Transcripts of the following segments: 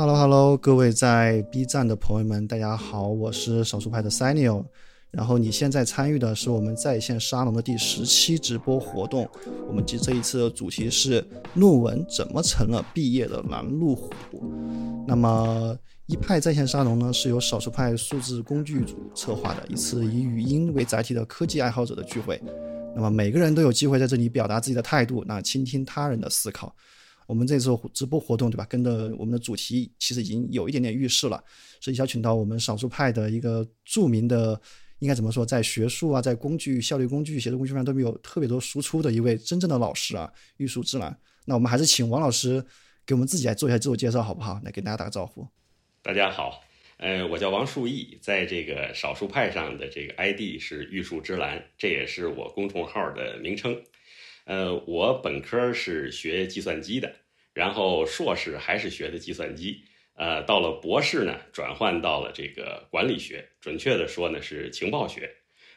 Hello Hello，各位在 B 站的朋友们，大家好，我是少数派的 Sanio。然后你现在参与的是我们在线沙龙的第十期直播活动。我们这这一次的主题是论文怎么成了毕业的拦路虎。那么一派在线沙龙呢，是由少数派数字工具组策划的一次以语音为载体的科技爱好者的聚会。那么每个人都有机会在这里表达自己的态度，那倾听他人的思考。我们这次直播活动，对吧？跟着我们的主题，其实已经有一点点预示了，是邀请到我们少数派的一个著名的，应该怎么说，在学术啊，在工具效率工具、写作工具上都没有特别多输出的一位真正的老师啊，玉树之兰。那我们还是请王老师给我们自己来做一下自我介绍，好不好？来给大家打个招呼。大家好，呃，我叫王树义，在这个少数派上的这个 ID 是玉树之兰，这也是我公众号的名称。呃，我本科是学计算机的，然后硕士还是学的计算机，呃，到了博士呢，转换到了这个管理学，准确的说呢是情报学。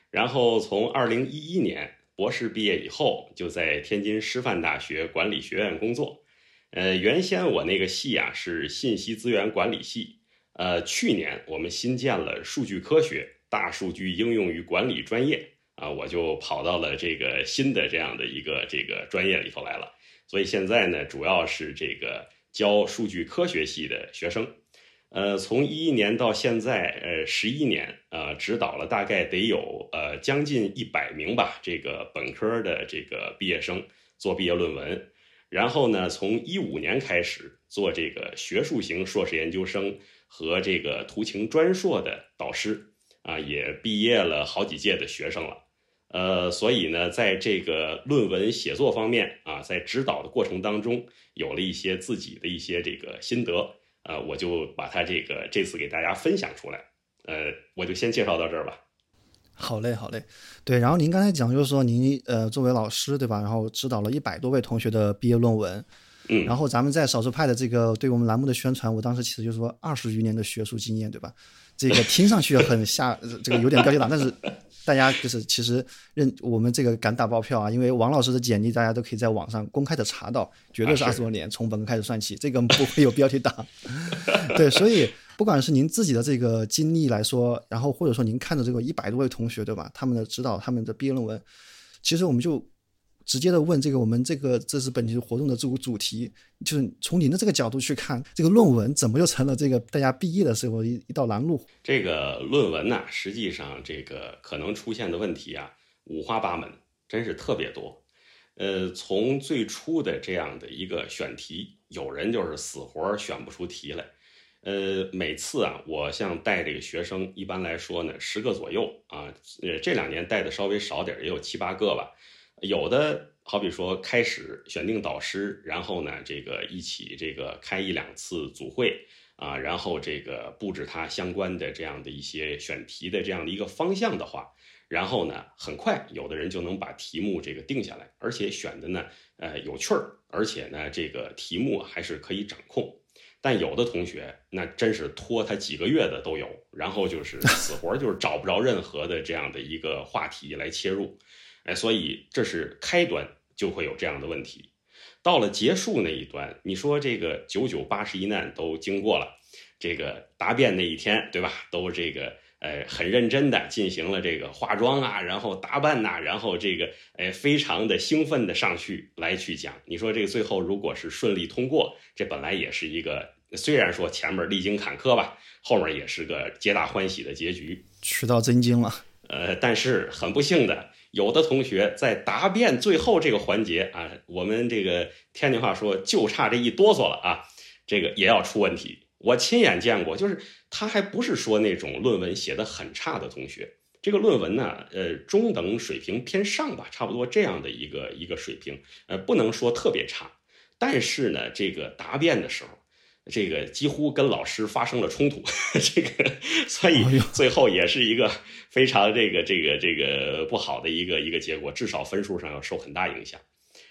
然后从二零一一年博士毕业以后，就在天津师范大学管理学院工作。呃，原先我那个系啊是信息资源管理系，呃，去年我们新建了数据科学、大数据应用与管理专业。啊，我就跑到了这个新的这样的一个这个专业里头来了，所以现在呢，主要是这个教数据科学系的学生，呃，从一一年到现在，呃，十一年，呃，指导了大概得有呃将近一百名吧，这个本科的这个毕业生做毕业论文，然后呢，从一五年开始做这个学术型硕士研究生和这个图形专硕的导师，啊，也毕业了好几届的学生了。呃，所以呢，在这个论文写作方面啊，在指导的过程当中，有了一些自己的一些这个心得，呃，我就把它这个这次给大家分享出来。呃，我就先介绍到这儿吧。好嘞，好嘞。对，然后您刚才讲就是说，您呃作为老师对吧？然后指导了一百多位同学的毕业论文。嗯。然后咱们在少数派的这个对我们栏目的宣传，我当时其实就是说二十余年的学术经验，对吧？这个听上去很下，这个有点标题党，但是。大家就是其实认我们这个敢打包票啊，因为王老师的简历大家都可以在网上公开的查到，绝对是二十多年从本科开始算起，这个不会有标题党。对，所以不管是您自己的这个经历来说，然后或者说您看着这个一百多位同学对吧，他们的指导他们的毕业论文，其实我们就。直接的问这个，我们这个这是本期活动的这个主题，就是从您的这个角度去看，这个论文怎么就成了这个大家毕业的时候一一道拦路？这个论文呢，实际上这个可能出现的问题啊，五花八门，真是特别多。呃，从最初的这样的一个选题，有人就是死活选不出题来。呃，每次啊，我像带这个学生，一般来说呢，十个左右啊，呃，这两年带的稍微少点，也有七八个吧。有的好比说开始选定导师，然后呢，这个一起这个开一两次组会啊，然后这个布置他相关的这样的一些选题的这样的一个方向的话，然后呢，很快有的人就能把题目这个定下来，而且选的呢，呃，有趣儿，而且呢，这个题目还是可以掌控。但有的同学那真是拖他几个月的都有，然后就是死活就是找不着任何的这样的一个话题来切入。哎，所以这是开端就会有这样的问题，到了结束那一端，你说这个九九八十一难都经过了，这个答辩那一天，对吧？都这个呃很认真的进行了这个化妆啊，然后打扮呐，然后这个哎非常的兴奋的上去来去讲。你说这个最后如果是顺利通过，这本来也是一个虽然说前面历经坎坷吧，后面也是个皆大欢喜的结局，取到真经了。呃，但是很不幸的。有的同学在答辩最后这个环节啊，我们这个天津话说就差这一哆嗦了啊，这个也要出问题。我亲眼见过，就是他还不是说那种论文写的很差的同学，这个论文呢，呃，中等水平偏上吧，差不多这样的一个一个水平，呃，不能说特别差，但是呢，这个答辩的时候。这个几乎跟老师发生了冲突，这个所以最后也是一个非常这个这个这个不好的一个一个结果，至少分数上要受很大影响，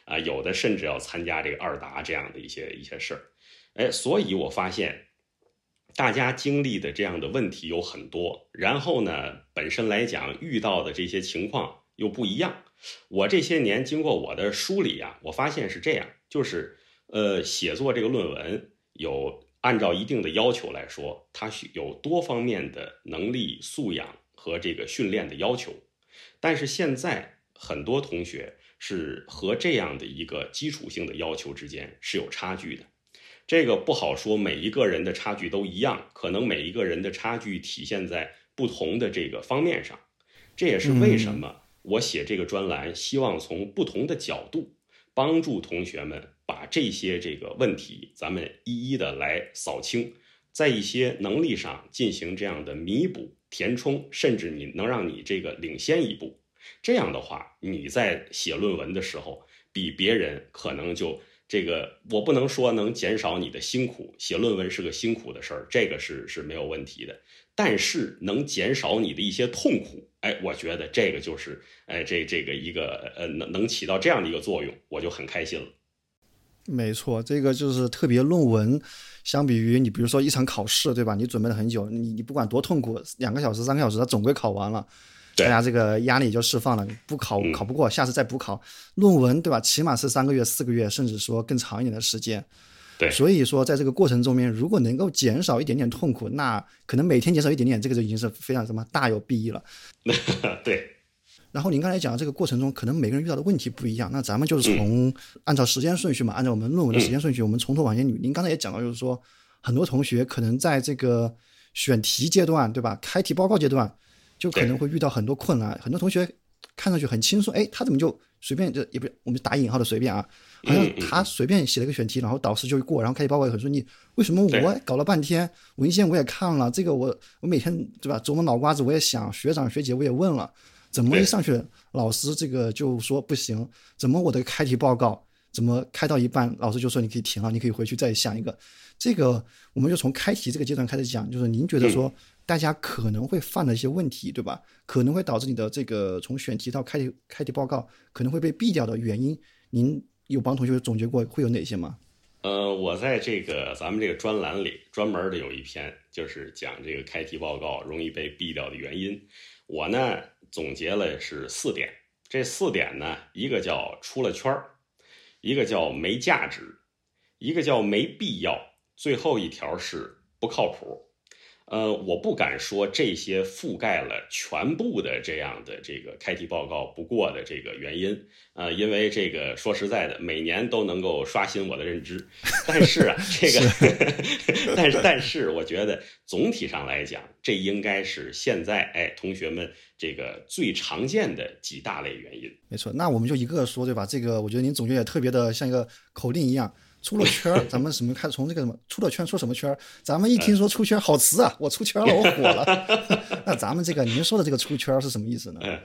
啊，有的甚至要参加这个二答这样的一些一些事儿，哎，所以我发现大家经历的这样的问题有很多，然后呢，本身来讲遇到的这些情况又不一样。我这些年经过我的梳理啊，我发现是这样，就是呃，写作这个论文。有按照一定的要求来说，它需有多方面的能力素养和这个训练的要求。但是现在很多同学是和这样的一个基础性的要求之间是有差距的。这个不好说，每一个人的差距都一样，可能每一个人的差距体现在不同的这个方面上。这也是为什么我写这个专栏，希望从不同的角度帮助同学们把这些这个问题，咱们一一的来扫清，在一些能力上进行这样的弥补、填充，甚至你能让你这个领先一步。这样的话，你在写论文的时候，比别人可能就。这个我不能说能减少你的辛苦，写论文是个辛苦的事儿，这个是是没有问题的。但是能减少你的一些痛苦，哎，我觉得这个就是，哎，这这个一个呃能能起到这样的一个作用，我就很开心了。没错，这个就是特别论文，相比于你比如说一场考试，对吧？你准备了很久，你你不管多痛苦，两个小时、三个小时，它总归考完了。大家这个压力就释放了，不考考不过，下次再补考。论文对吧？起码是三个月、四个月，甚至说更长一点的时间。对，所以说在这个过程中面，如果能够减少一点点痛苦，那可能每天减少一点点，这个就已经是非常什么大有裨益了。对。然后您刚才讲的这个过程中，可能每个人遇到的问题不一样，那咱们就是从按照时间顺序嘛，按照我们论文的时间顺序，我们从头往前捋。您刚才也讲到，就是说很多同学可能在这个选题阶段，对吧？开题报告阶段。就可能会遇到很多困难，很多同学看上去很轻松，哎，他怎么就随便就也不我们打引号的随便啊，好像他随便写了个选题，然后导师就过，然后开题报告也很顺利。为什么我搞了半天文献我也看了，这个我我每天对吧琢磨脑瓜子我也想，学长学姐我也问了，怎么一上去老师这个就说不行？怎么我的开题报告怎么开到一半，老师就说你可以停了，你可以回去再想一个。这个我们就从开题这个阶段开始讲，就是您觉得说。大家可能会犯的一些问题，对吧？可能会导致你的这个从选题到开题开题报告可能会被毙掉的原因，您有帮同学总结过会有哪些吗？呃，我在这个咱们这个专栏里专门的有一篇，就是讲这个开题报告容易被毙掉的原因。我呢总结了是四点，这四点呢，一个叫出了圈儿，一个叫没价值，一个叫没必要，最后一条是不靠谱。呃，我不敢说这些覆盖了全部的这样的这个开题报告不过的这个原因，呃，因为这个说实在的，每年都能够刷新我的认知。但是啊，这个，但是但是，我觉得总体上来讲，这应该是现在哎同学们这个最常见的几大类原因。没错，那我们就一个说，对吧？这个我觉得您总结也特别的像一个口令一样。出了圈儿，咱们什么开始从这个什么出了圈出什么圈儿？咱们一听说出圈好词啊，我出圈了，我火了。那咱们这个您说的这个出圈是什么意思呢？嗯，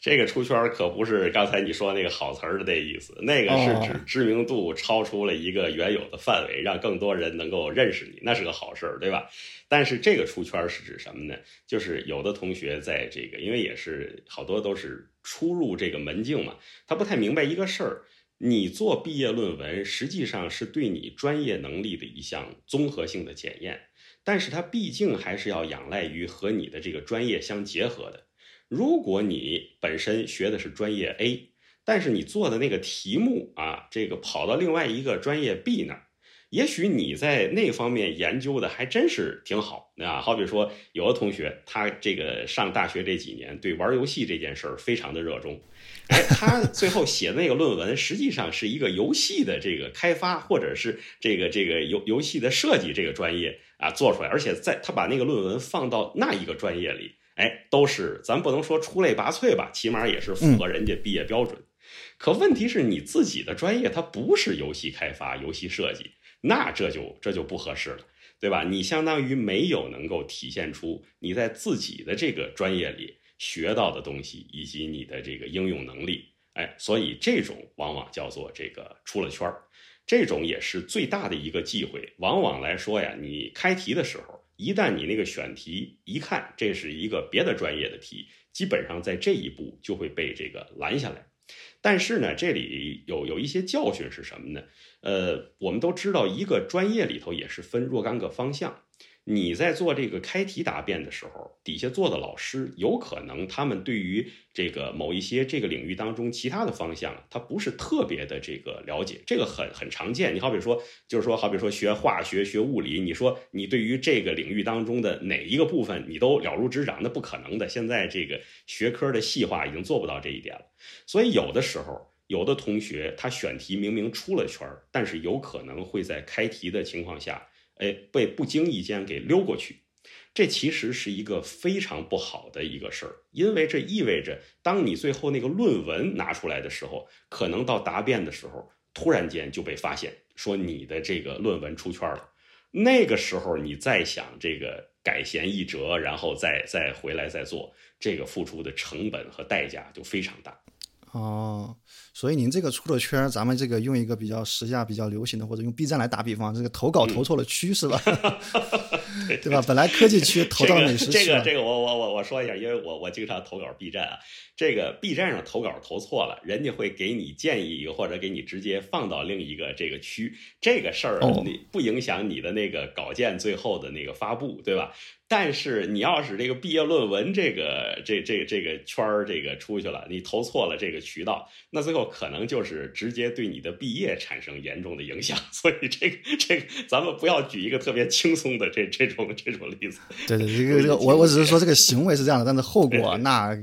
这个出圈可不是刚才你说那个好词儿的那意思，那个是指知名度超出了一个原有的范围，让更多人能够认识你，那是个好事儿，对吧？但是这个出圈是指什么呢？就是有的同学在这个，因为也是好多都是初入这个门径嘛，他不太明白一个事儿。你做毕业论文，实际上是对你专业能力的一项综合性的检验，但是它毕竟还是要仰赖于和你的这个专业相结合的。如果你本身学的是专业 A，但是你做的那个题目啊，这个跑到另外一个专业 B 那儿。也许你在那方面研究的还真是挺好啊，好比说有的同学他这个上大学这几年对玩游戏这件事儿非常的热衷，哎，他最后写的那个论文实际上是一个游戏的这个开发或者是这个这个游游戏的设计这个专业啊做出来，而且在他把那个论文放到那一个专业里，哎，都是咱不能说出类拔萃吧，起码也是符合人家毕业标准。可问题是你自己的专业它不是游戏开发、游戏设计。那这就这就不合适了，对吧？你相当于没有能够体现出你在自己的这个专业里学到的东西以及你的这个应用能力，哎，所以这种往往叫做这个出了圈儿，这种也是最大的一个忌讳。往往来说呀，你开题的时候，一旦你那个选题一看这是一个别的专业的题，基本上在这一步就会被这个拦下来。但是呢，这里有有一些教训是什么呢？呃，我们都知道，一个专业里头也是分若干个方向。你在做这个开题答辩的时候，底下做的老师有可能他们对于这个某一些这个领域当中其他的方向，他不是特别的这个了解，这个很很常见。你好比说，就是说，好比说学化学、学物理，你说你对于这个领域当中的哪一个部分你都了如指掌，那不可能的。现在这个学科的细化已经做不到这一点了，所以有的时候，有的同学他选题明明出了圈儿，但是有可能会在开题的情况下。哎，被不经意间给溜过去，这其实是一个非常不好的一个事儿，因为这意味着，当你最后那个论文拿出来的时候，可能到答辩的时候，突然间就被发现，说你的这个论文出圈了。那个时候你再想这个改弦易辙，然后再再回来再做，这个付出的成本和代价就非常大。哦，所以您这个出了圈，咱们这个用一个比较时下比较流行的，或者用 B 站来打比方，这个投稿投错了区是吧？对吧？本来科技区投到美食区这个这个我我我我说一下，因为我我经常投稿 B 站啊，这个 B 站上投稿投错了，人家会给你建议一个，或者给你直接放到另一个这个区，这个事儿你不影响你的那个稿件最后的那个发布，对吧？但是你要是这个毕业论文这个这这这个圈儿这个出去了，你投错了这个渠道，那最后可能就是直接对你的毕业产生严重的影响。所以这个这个咱们不要举一个特别轻松的这这种这种例子。对对，这个这个我我只是说这个行为是这样的，但是后果那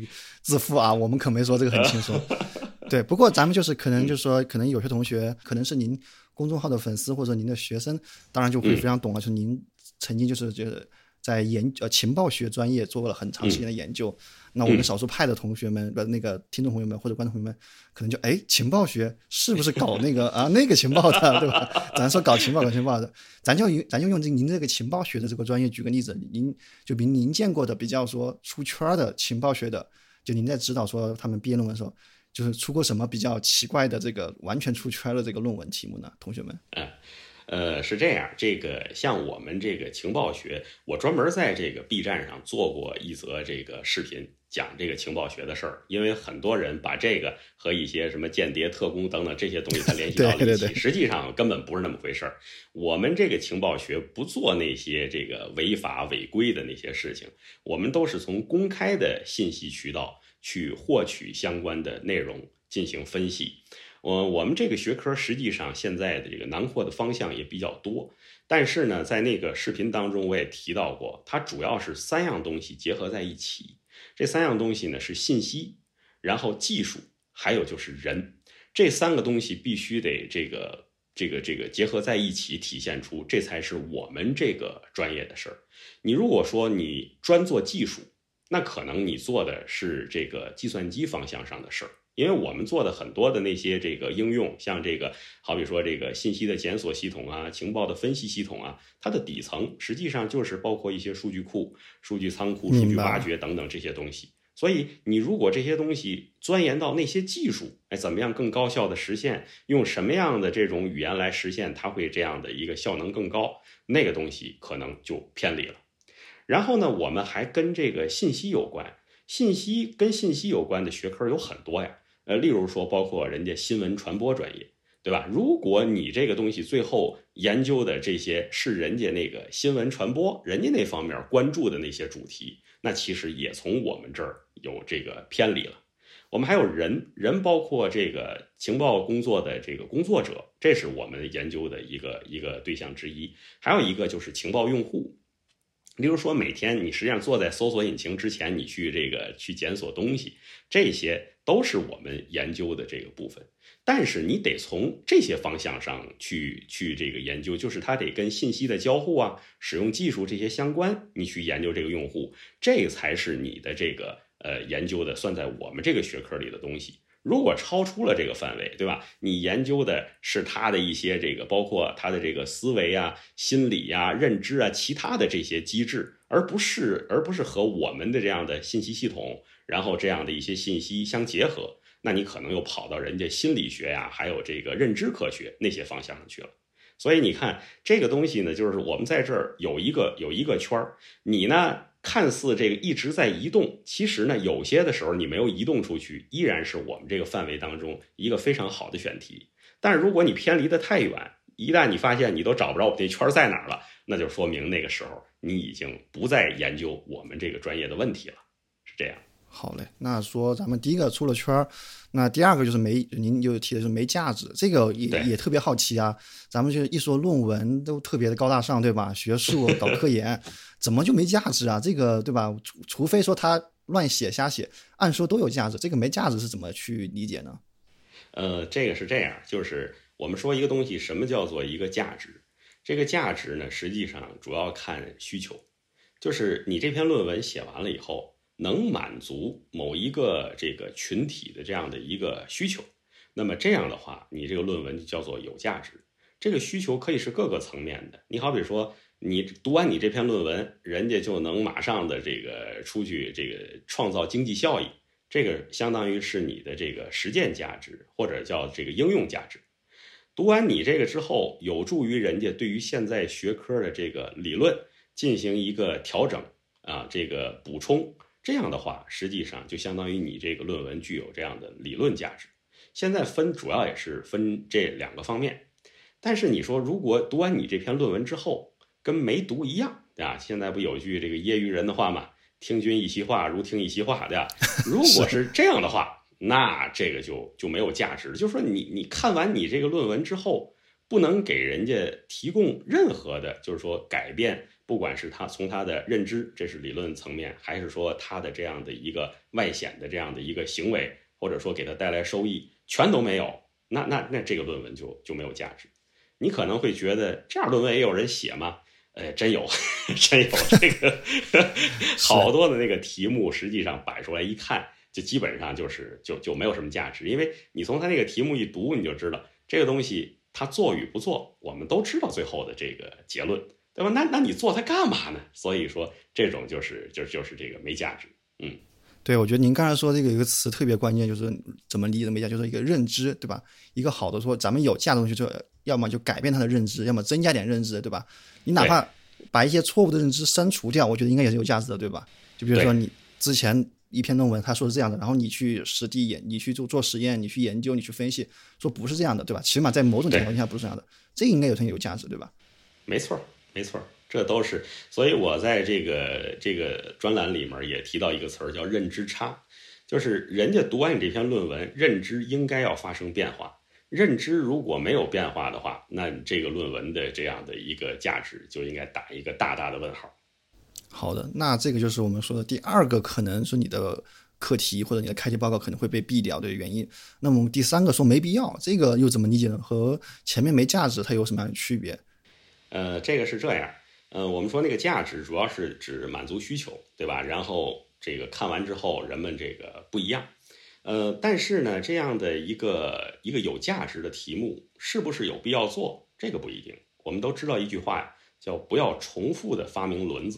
自负啊，我们可没说这个很轻松。对，不过咱们就是可能就是说，可能有些同学可能是您公众号的粉丝或者您的学生，当然就会非常懂了，就是您曾经就是觉得。在研呃情报学专业做了很长时间的研究，那我们少数派的同学们，不那个听众朋友们或者观众朋友们，可能就哎情报学是不是搞那个啊那个情报的对吧？咱说搞情报搞情报的，咱就咱就用这您这个情报学的这个专业举个例子，您就比您见过的比较说出圈的情报学的，就您在指导说他们毕业论文的时候，就是出过什么比较奇怪的这个完全出圈的这个论文题目呢？同学们？嗯。呃，是这样，这个像我们这个情报学，我专门在这个 B 站上做过一则这个视频，讲这个情报学的事儿。因为很多人把这个和一些什么间谍、特工等等这些东西它联系到了一起，实际上根本不是那么回事儿。我们这个情报学不做那些这个违法违规的那些事情，我们都是从公开的信息渠道去获取相关的内容进行分析。我我们这个学科实际上现在的这个囊括的方向也比较多，但是呢，在那个视频当中我也提到过，它主要是三样东西结合在一起。这三样东西呢是信息，然后技术，还有就是人，这三个东西必须得这个这个这个结合在一起，体现出这才是我们这个专业的事儿。你如果说你专做技术，那可能你做的是这个计算机方向上的事儿。因为我们做的很多的那些这个应用，像这个，好比说这个信息的检索系统啊，情报的分析系统啊，它的底层实际上就是包括一些数据库、数据仓库、数据挖掘等等这些东西。所以你如果这些东西钻研到那些技术，哎，怎么样更高效的实现？用什么样的这种语言来实现？它会这样的一个效能更高？那个东西可能就偏离了。然后呢，我们还跟这个信息有关，信息跟信息有关的学科有很多呀。呃，例如说，包括人家新闻传播专业，对吧？如果你这个东西最后研究的这些是人家那个新闻传播，人家那方面关注的那些主题，那其实也从我们这儿有这个偏离了。我们还有人，人包括这个情报工作的这个工作者，这是我们研究的一个一个对象之一。还有一个就是情报用户。例如说，每天你实际上坐在搜索引擎之前，你去这个去检索东西，这些都是我们研究的这个部分。但是你得从这些方向上去去这个研究，就是它得跟信息的交互啊、使用技术这些相关，你去研究这个用户，这才是你的这个呃研究的算在我们这个学科里的东西。如果超出了这个范围，对吧？你研究的是他的一些这个，包括他的这个思维啊、心理啊、认知啊，其他的这些机制，而不是而不是和我们的这样的信息系统，然后这样的一些信息相结合，那你可能又跑到人家心理学呀，还有这个认知科学那些方向上去了。所以你看这个东西呢，就是我们在这儿有一个有一个圈儿，你呢？看似这个一直在移动，其实呢，有些的时候你没有移动出去，依然是我们这个范围当中一个非常好的选题。但是如果你偏离的太远，一旦你发现你都找不着我这圈在哪儿了，那就说明那个时候你已经不再研究我们这个专业的问题了，是这样。好嘞，那说咱们第一个出了圈儿，那第二个就是没，您就提的是没价值，这个也也特别好奇啊。咱们就一说论文都特别的高大上，对吧？学术搞科研，怎么就没价值啊？这个对吧？除除非说他乱写瞎写，按说都有价值，这个没价值是怎么去理解呢？呃，这个是这样，就是我们说一个东西，什么叫做一个价值？这个价值呢，实际上主要看需求，就是你这篇论文写完了以后。能满足某一个这个群体的这样的一个需求，那么这样的话，你这个论文就叫做有价值。这个需求可以是各个层面的。你好比说，你读完你这篇论文，人家就能马上的这个出去这个创造经济效益，这个相当于是你的这个实践价值或者叫这个应用价值。读完你这个之后，有助于人家对于现在学科的这个理论进行一个调整啊，这个补充。这样的话，实际上就相当于你这个论文具有这样的理论价值。现在分主要也是分这两个方面，但是你说如果读完你这篇论文之后跟没读一样，对吧？现在不有句这个业余人的话嘛，“听君一席话，如听一席话”，对吧？如果是这样的话，那这个就就没有价值。就是说，你你看完你这个论文之后，不能给人家提供任何的，就是说改变。不管是他从他的认知，这是理论层面，还是说他的这样的一个外显的这样的一个行为，或者说给他带来收益，全都没有，那那那这个论文就就没有价值。你可能会觉得这样论文也有人写吗？呃，真有，真有这个 好多的那个题目，实际上摆出来一看，就基本上就是就就没有什么价值，因为你从他那个题目一读，你就知道这个东西他做与不做，我们都知道最后的这个结论。对吧？那那你做它干嘛呢？所以说，这种就是就就是这个没价值。嗯，对，我觉得您刚才说这个一个词特别关键，就是怎么理解没价，就是一个认知，对吧？一个好的说，咱们有价的东西，就要么就改变他的认知，要么增加点认知，对吧？你哪怕把一些错误的认知删除掉，我觉得应该也是有价值的，对吧？就比如说你之前一篇论文他说是这样的，然后你去实地研，你去做做实验，你去研究，你去分析，说不是这样的，对吧？起码在某种情况下不是这样的，这应该有很有价值，对吧？没错。没错，这都是，所以我在这个这个专栏里面也提到一个词儿，叫认知差，就是人家读完你这篇论文，认知应该要发生变化，认知如果没有变化的话，那你这个论文的这样的一个价值就应该打一个大大的问号。好的，那这个就是我们说的第二个，可能是你的课题或者你的开题报告可能会被毙掉的原因。那么第三个说没必要，这个又怎么理解呢？和前面没价值它有什么样的区别？呃，这个是这样，呃，我们说那个价值主要是指满足需求，对吧？然后这个看完之后，人们这个不一样，呃，但是呢，这样的一个一个有价值的题目，是不是有必要做？这个不一定。我们都知道一句话呀，叫不要重复的发明轮子。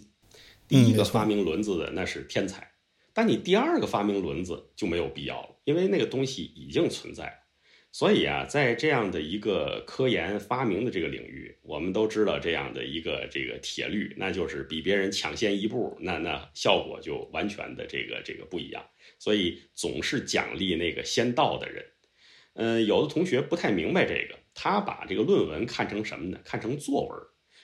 第一个发明轮子的那是天才，但你第二个发明轮子就没有必要了，因为那个东西已经存在。所以啊，在这样的一个科研发明的这个领域，我们都知道这样的一个这个铁律，那就是比别人抢先一步，那那效果就完全的这个这个不一样。所以总是奖励那个先到的人。嗯，有的同学不太明白这个，他把这个论文看成什么呢？看成作文。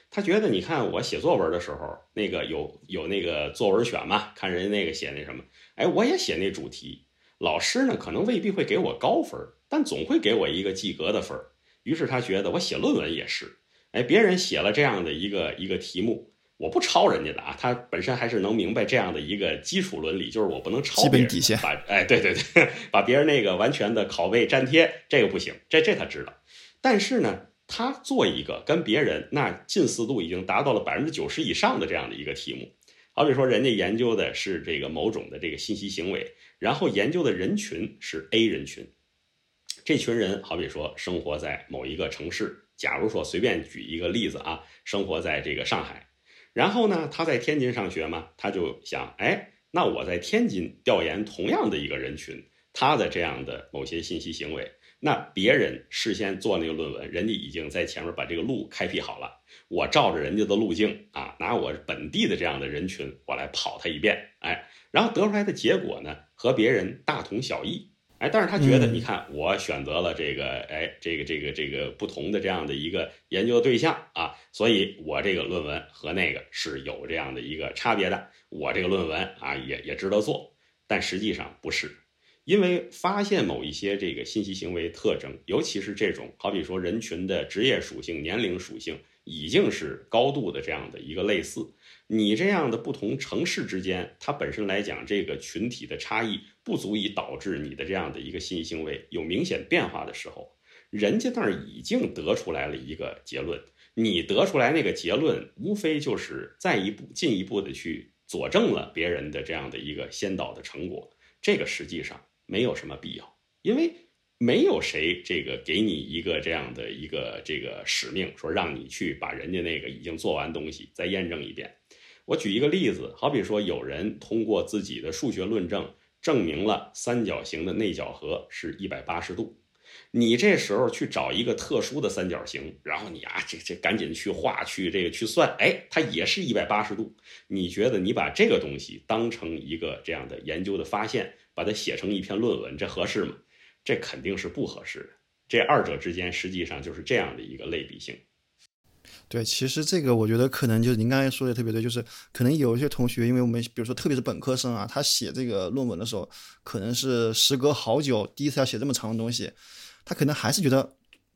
他觉得，你看我写作文的时候，那个有有那个作文选嘛，看人家那个写那什么，哎，我也写那主题，老师呢可能未必会给我高分。但总会给我一个及格的分儿，于是他觉得我写论文也是，哎，别人写了这样的一个一个题目，我不抄人家的啊，他本身还是能明白这样的一个基础伦理，就是我不能抄别人，把哎，对对对，把别人那个完全的拷贝粘贴，这个不行，这这他知道。但是呢，他做一个跟别人那近似度已经达到了百分之九十以上的这样的一个题目，好比说人家研究的是这个某种的这个信息行为，然后研究的人群是 A 人群。这群人好比说生活在某一个城市，假如说随便举一个例子啊，生活在这个上海，然后呢他在天津上学嘛，他就想，哎，那我在天津调研同样的一个人群，他的这样的某些信息行为，那别人事先做那个论文，人家已经在前面把这个路开辟好了，我照着人家的路径啊，拿我本地的这样的人群，我来跑他一遍，哎，然后得出来的结果呢和别人大同小异。哎，但是他觉得，你看我选择了这个，哎，这个这个这个不同的这样的一个研究对象啊，所以我这个论文和那个是有这样的一个差别的，我这个论文啊也也值得做，但实际上不是。因为发现某一些这个信息行为特征，尤其是这种好比说人群的职业属性、年龄属性，已经是高度的这样的一个类似。你这样的不同城市之间，它本身来讲，这个群体的差异不足以导致你的这样的一个信息行为有明显变化的时候，人家那儿已经得出来了一个结论。你得出来那个结论，无非就是再一步进一步的去佐证了别人的这样的一个先导的成果。这个实际上。没有什么必要，因为没有谁这个给你一个这样的一个这个使命，说让你去把人家那个已经做完东西再验证一遍。我举一个例子，好比说有人通过自己的数学论证证明了三角形的内角和是一百八十度，你这时候去找一个特殊的三角形，然后你啊这这赶紧去画去这个去算，哎，它也是一百八十度。你觉得你把这个东西当成一个这样的研究的发现？把它写成一篇论文，这合适吗？这肯定是不合适的。这二者之间实际上就是这样的一个类比性。对，其实这个我觉得可能就是您刚才说的特别对，就是可能有一些同学，因为我们比如说特别是本科生啊，他写这个论文的时候，可能是时隔好久第一次要写这么长的东西，他可能还是觉得。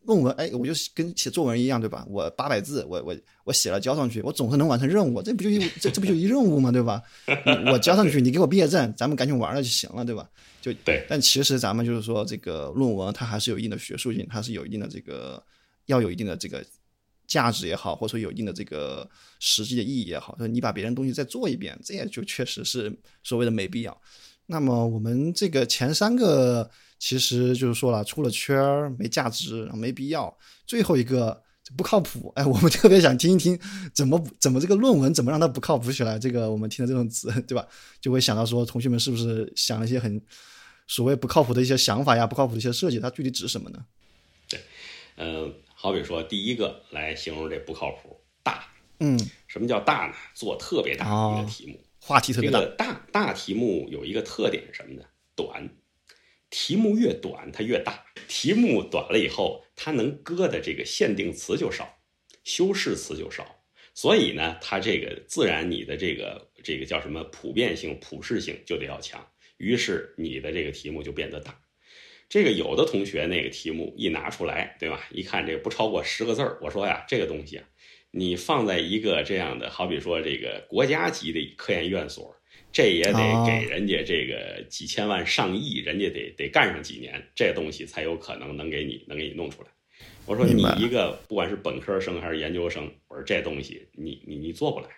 论文，哎，我就跟写作文一样，对吧？我八百字，我我我写了交上去，我总是能完成任务，这不就一这这不就一任务嘛？对吧？我交上去，你给我毕业证，咱们赶紧玩了就行了，对吧？就对。但其实咱们就是说，这个论文它还是有一定的学术性，它是有一定的这个要有一定的这个价值也好，或者说有一定的这个实际的意义也好，说你把别人东西再做一遍，这也就确实是所谓的没必要。那么我们这个前三个。其实就是说了，出了圈儿没价值，没必要。最后一个不靠谱，哎，我们特别想听一听怎么怎么这个论文怎么让它不靠谱起来。这个我们听的这种词，对吧？就会想到说，同学们是不是想了一些很所谓不靠谱的一些想法呀，不靠谱的一些设计？它具体指什么呢？对，嗯，好比说第一个来形容这不靠谱，大，嗯，什么叫大呢？做特别大的一个题目，话题特别大。大大题目有一个特点是什么呢？短。题目越短，它越大。题目短了以后，它能搁的这个限定词就少，修饰词就少。所以呢，它这个自然你的这个这个叫什么普遍性、普适性就得要强。于是你的这个题目就变得大。这个有的同学那个题目一拿出来，对吧？一看这个不超过十个字儿，我说呀，这个东西啊，你放在一个这样的，好比说这个国家级的科研院所。这也得给人家这个几千万上亿，人家得得干上几年，这东西才有可能能给你能给你弄出来。我说你一个不管是本科生还是研究生，我说这东西你你你做不来，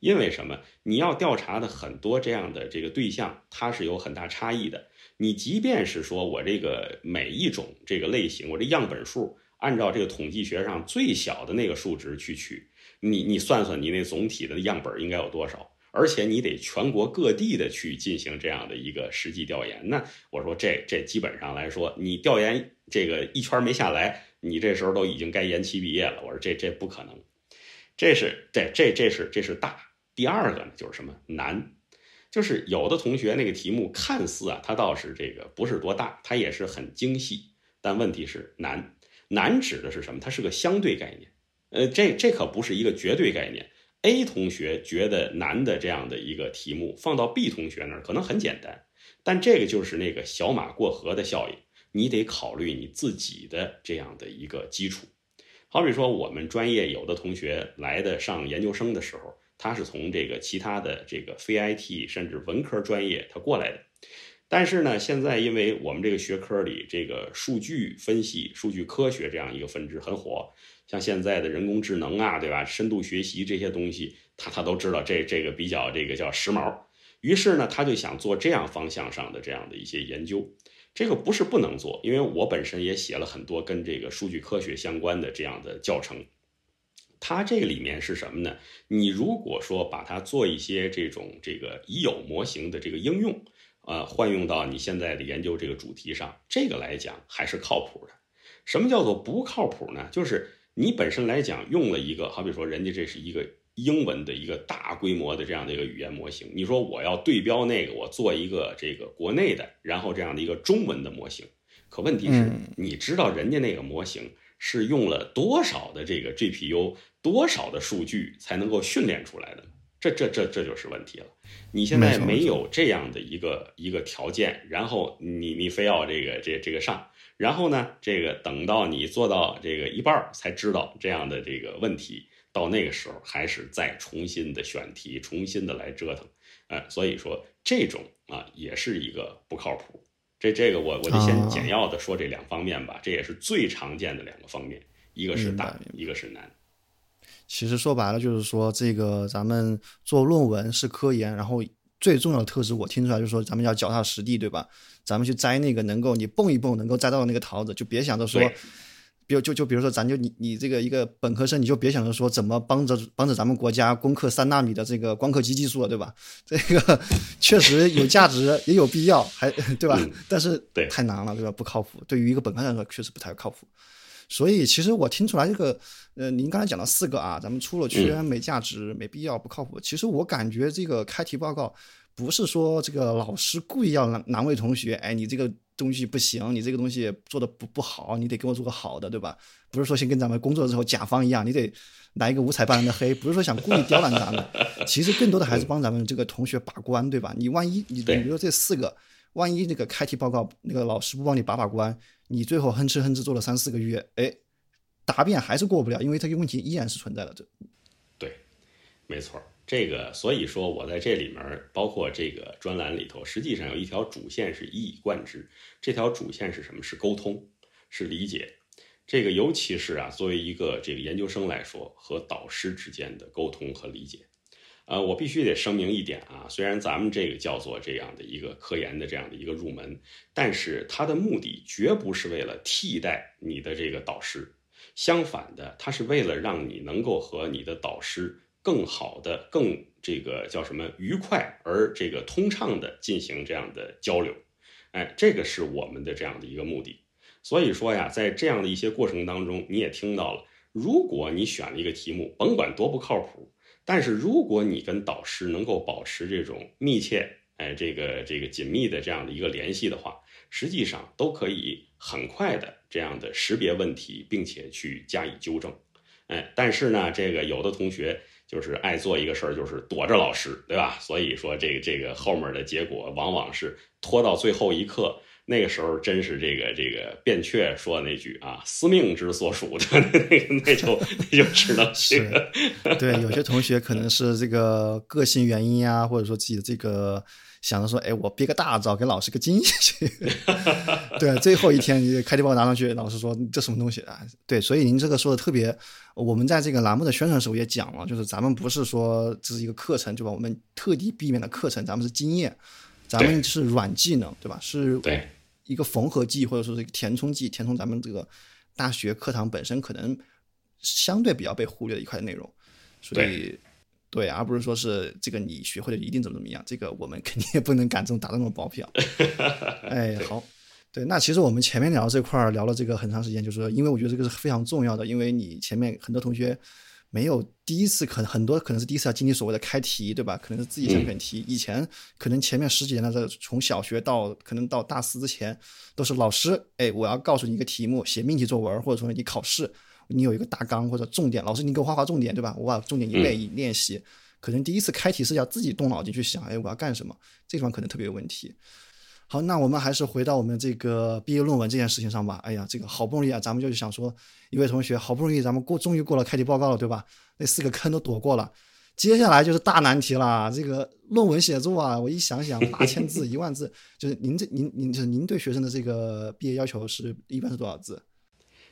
因为什么？你要调查的很多这样的这个对象，它是有很大差异的。你即便是说我这个每一种这个类型，我这样本数按照这个统计学上最小的那个数值去取，你你算算你那总体的样本应该有多少？而且你得全国各地的去进行这样的一个实际调研，那我说这这基本上来说，你调研这个一圈没下来，你这时候都已经该延期毕业了。我说这这不可能，这是这这这是这是大。第二个呢就是什么难，就是有的同学那个题目看似啊，它倒是这个不是多大，它也是很精细，但问题是难。难指的是什么？它是个相对概念，呃，这这可不是一个绝对概念。A 同学觉得难的这样的一个题目，放到 B 同学那儿可能很简单，但这个就是那个小马过河的效应。你得考虑你自己的这样的一个基础。好比说，我们专业有的同学来的上研究生的时候，他是从这个其他的这个非 IT 甚至文科专业他过来的，但是呢，现在因为我们这个学科里这个数据分析、数据科学这样一个分支很火。像现在的人工智能啊，对吧？深度学习这些东西，他他都知道，这这个比较这个叫时髦。于是呢，他就想做这样方向上的这样的一些研究。这个不是不能做，因为我本身也写了很多跟这个数据科学相关的这样的教程。它这个里面是什么呢？你如果说把它做一些这种这个已有模型的这个应用，呃，换用到你现在的研究这个主题上，这个来讲还是靠谱的。什么叫做不靠谱呢？就是。你本身来讲用了一个，好比说人家这是一个英文的一个大规模的这样的一个语言模型。你说我要对标那个，我做一个这个国内的，然后这样的一个中文的模型。可问题是，你知道人家那个模型是用了多少的这个 GPU，多少的数据才能够训练出来的？这这这这就是问题了。你现在没有这样的一个一个条件，然后你你非要这个这这个上，然后呢，这个等到你做到这个一半才知道这样的这个问题，到那个时候还是再重新的选题，重新的来折腾。呃，所以说这种啊也是一个不靠谱。这这个我我就先简要的说这两方面吧，这也是最常见的两个方面，一个是大，一个是难。其实说白了就是说，这个咱们做论文是科研，然后最重要的特质我听出来就是说，咱们要脚踏实地，对吧？咱们去摘那个能够你蹦一蹦能够摘到的那个桃子，就别想着说，比如就就比如说咱就你你这个一个本科生，你就别想着说怎么帮着帮着咱们国家攻克三纳米的这个光刻机技术了，对吧？这个确实有价值，也有必要，还对吧？但是太难了，对吧？不靠谱，对于一个本科生来说确实不太靠谱。所以其实我听出来这个，呃，您刚才讲了四个啊，咱们出了圈，没价值，没必要，不靠谱。其实我感觉这个开题报告不是说这个老师故意要难难为同学，哎，你这个东西不行，你这个东西做的不不好，你得给我做个好的，对吧？不是说先跟咱们工作的时候甲方一样，你得来一个五彩斑斓的黑，不是说想故意刁难咱们，其实更多的还是帮咱们这个同学把关，对吧？你万一你比如说这四个，万一那个开题报告那个老师不帮你把把关。你最后哼哧哼哧做了三四个月，哎，答辩还是过不了，因为这个问题依然是存在的。这，对，没错，这个所以说我在这里面，包括这个专栏里头，实际上有一条主线是一以贯之。这条主线是什么？是沟通，是理解。这个尤其是啊，作为一个这个研究生来说，和导师之间的沟通和理解。呃，我必须得声明一点啊，虽然咱们这个叫做这样的一个科研的这样的一个入门，但是它的目的绝不是为了替代你的这个导师，相反的，它是为了让你能够和你的导师更好的、更这个叫什么愉快而这个通畅的进行这样的交流，哎，这个是我们的这样的一个目的。所以说呀，在这样的一些过程当中，你也听到了，如果你选了一个题目，甭管多不靠谱。但是如果你跟导师能够保持这种密切，哎，这个这个紧密的这样的一个联系的话，实际上都可以很快的这样的识别问题，并且去加以纠正，哎，但是呢，这个有的同学就是爱做一个事儿，就是躲着老师，对吧？所以说这个这个后面的结果往往是拖到最后一刻。那个时候真是这个这个扁鹊说的那句啊，司命之所属的那个那就那就只能是 对。有些同学可能是这个个性原因啊，或者说自己的这个想着说，哎，我憋个大招给老师个惊喜。对，最后一天你开题报告拿上去，老师说这什么东西啊？对，所以您这个说的特别。我们在这个栏目的宣传时候也讲了，就是咱们不是说这是一个课程，对吧？我们特地避免的课程，咱们是经验，咱们是软技能，对吧？是。对。一个缝合剂，或者说是一个填充剂，填充咱们这个大学课堂本身可能相对比较被忽略的一块内容，所以对，而不是说是这个你学会了一定怎么怎么样，这个我们肯定也不能敢这种打这种包票。哎，好，对，那其实我们前面聊这块聊了这个很长时间，就是说，因为我觉得这个是非常重要的，因为你前面很多同学。没有第一次，可能很多可能是第一次要经历所谓的开题，对吧？可能是自己想选题。以前可能前面十几年的这从小学到可能到大四之前，都是老师，哎，我要告诉你一个题目，写命题作文，或者说你考试，你有一个大纲或者重点，老师你给我画画重点，对吧？我把重点一背一练习。可能第一次开题是要自己动脑筋去想，哎，我要干什么？这地方可能特别有问题。好，那我们还是回到我们这个毕业论文这件事情上吧。哎呀，这个好不容易啊，咱们就是想说，一位同学好不容易咱们过，终于过了开题报告了，对吧？那四个坑都躲过了，接下来就是大难题了。这个论文写作啊，我一想想，八千字、一万字，就是您这您您就是您对学生的这个毕业要求是一般是多少字？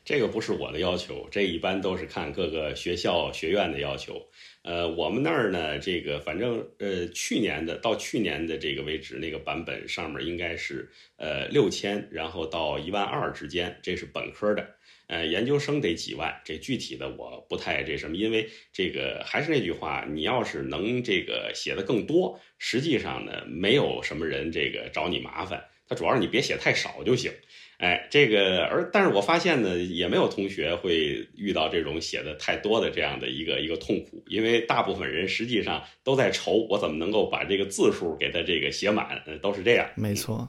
这个不是我的要求，这一般都是看各个学校学院的要求。呃，我们那儿呢，这个反正呃，去年的到去年的这个为止，那个版本上面应该是呃六千，然后到一万二之间，这是本科的。呃，研究生得几万，这具体的我不太这什么，因为这个还是那句话，你要是能这个写的更多，实际上呢，没有什么人这个找你麻烦。它主要是你别写太少就行。哎，这个而但是我发现呢，也没有同学会遇到这种写的太多的这样的一个一个痛苦，因为大部分人实际上都在愁我怎么能够把这个字数给他这个写满，都是这样。没错。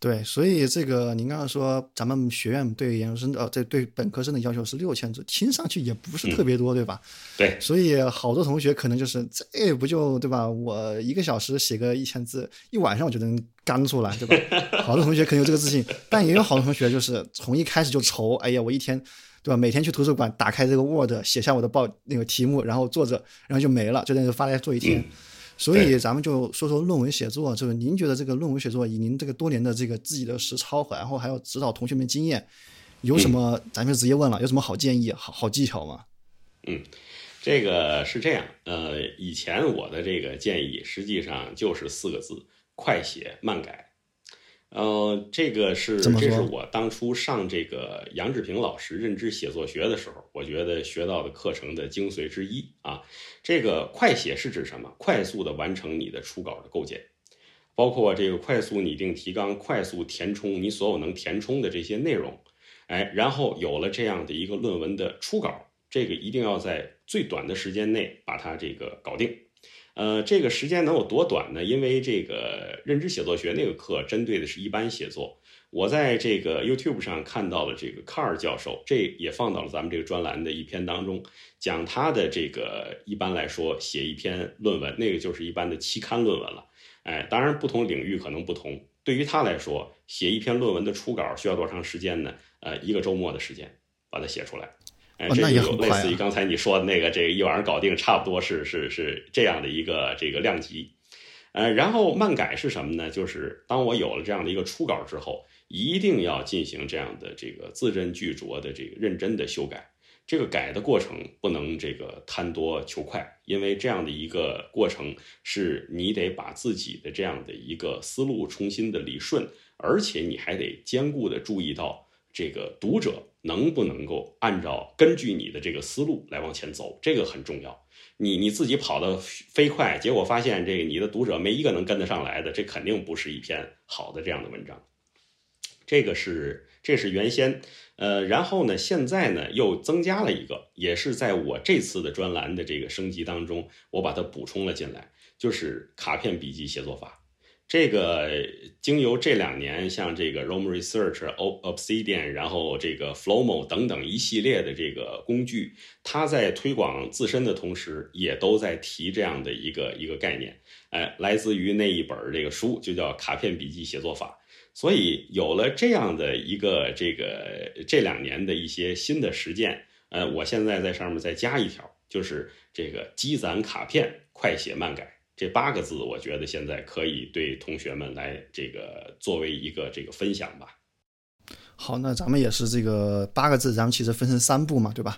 对，所以这个您刚刚说咱们学院对研究生呃，这对本科生的要求是六千字，听上去也不是特别多，对吧？对，所以好多同学可能就是这不就对吧？我一个小时写个一千字，一晚上我就能干出来，对吧？好多同学可能有这个自信，但也有好多同学就是从一开始就愁，哎呀，我一天对吧？每天去图书馆打开这个 Word，写下我的报那个题目，然后坐着，然后就没了，就在那发呆做一天。所以咱们就说说论文写作，就是您觉得这个论文写作以您这个多年的这个自己的实操，然后还有指导同学们经验，有什么？咱就直接问了，有什么好建议、好好技巧吗？嗯，这个是这样，呃，以前我的这个建议实际上就是四个字：快写慢改。呃，这个是这是我当初上这个杨志平老师认知写作学的时候，我觉得学到的课程的精髓之一啊。这个快写是指什么？快速的完成你的初稿的构建，包括这个快速拟定提纲，快速填充你所有能填充的这些内容。哎，然后有了这样的一个论文的初稿，这个一定要在最短的时间内把它这个搞定。呃，这个时间能有多短呢？因为这个认知写作学那个课针对的是一般写作。我在这个 YouTube 上看到了这个卡尔教授，这也放到了咱们这个专栏的一篇当中，讲他的这个一般来说写一篇论文，那个就是一般的期刊论文了。哎，当然不同领域可能不同。对于他来说，写一篇论文的初稿需要多长时间呢？呃，一个周末的时间把它写出来。哎，这就类似于刚才你说的那个，这个一晚上搞定，差不多是是是这样的一个这个量级。呃，然后漫改是什么呢？就是当我有了这样的一个初稿之后，一定要进行这样的这个字斟句酌的这个认真的修改。这个改的过程不能这个贪多求快，因为这样的一个过程是你得把自己的这样的一个思路重新的理顺，而且你还得兼顾的注意到。这个读者能不能够按照根据你的这个思路来往前走，这个很重要。你你自己跑得飞快，结果发现这个你的读者没一个能跟得上来的，这肯定不是一篇好的这样的文章。这个是这是原先，呃，然后呢，现在呢又增加了一个，也是在我这次的专栏的这个升级当中，我把它补充了进来，就是卡片笔记写作法。这个经由这两年，像这个 Rome Research、Obsidian，然后这个 Flowmo 等等一系列的这个工具，它在推广自身的同时，也都在提这样的一个一个概念。哎，来自于那一本这个书，就叫《卡片笔记写作法》。所以有了这样的一个这个这两年的一些新的实践，呃，我现在在上面再加一条，就是这个积攒卡片，快写慢改。这八个字，我觉得现在可以对同学们来这个作为一个这个分享吧。好，那咱们也是这个八个字，咱们其实分成三步嘛，对吧？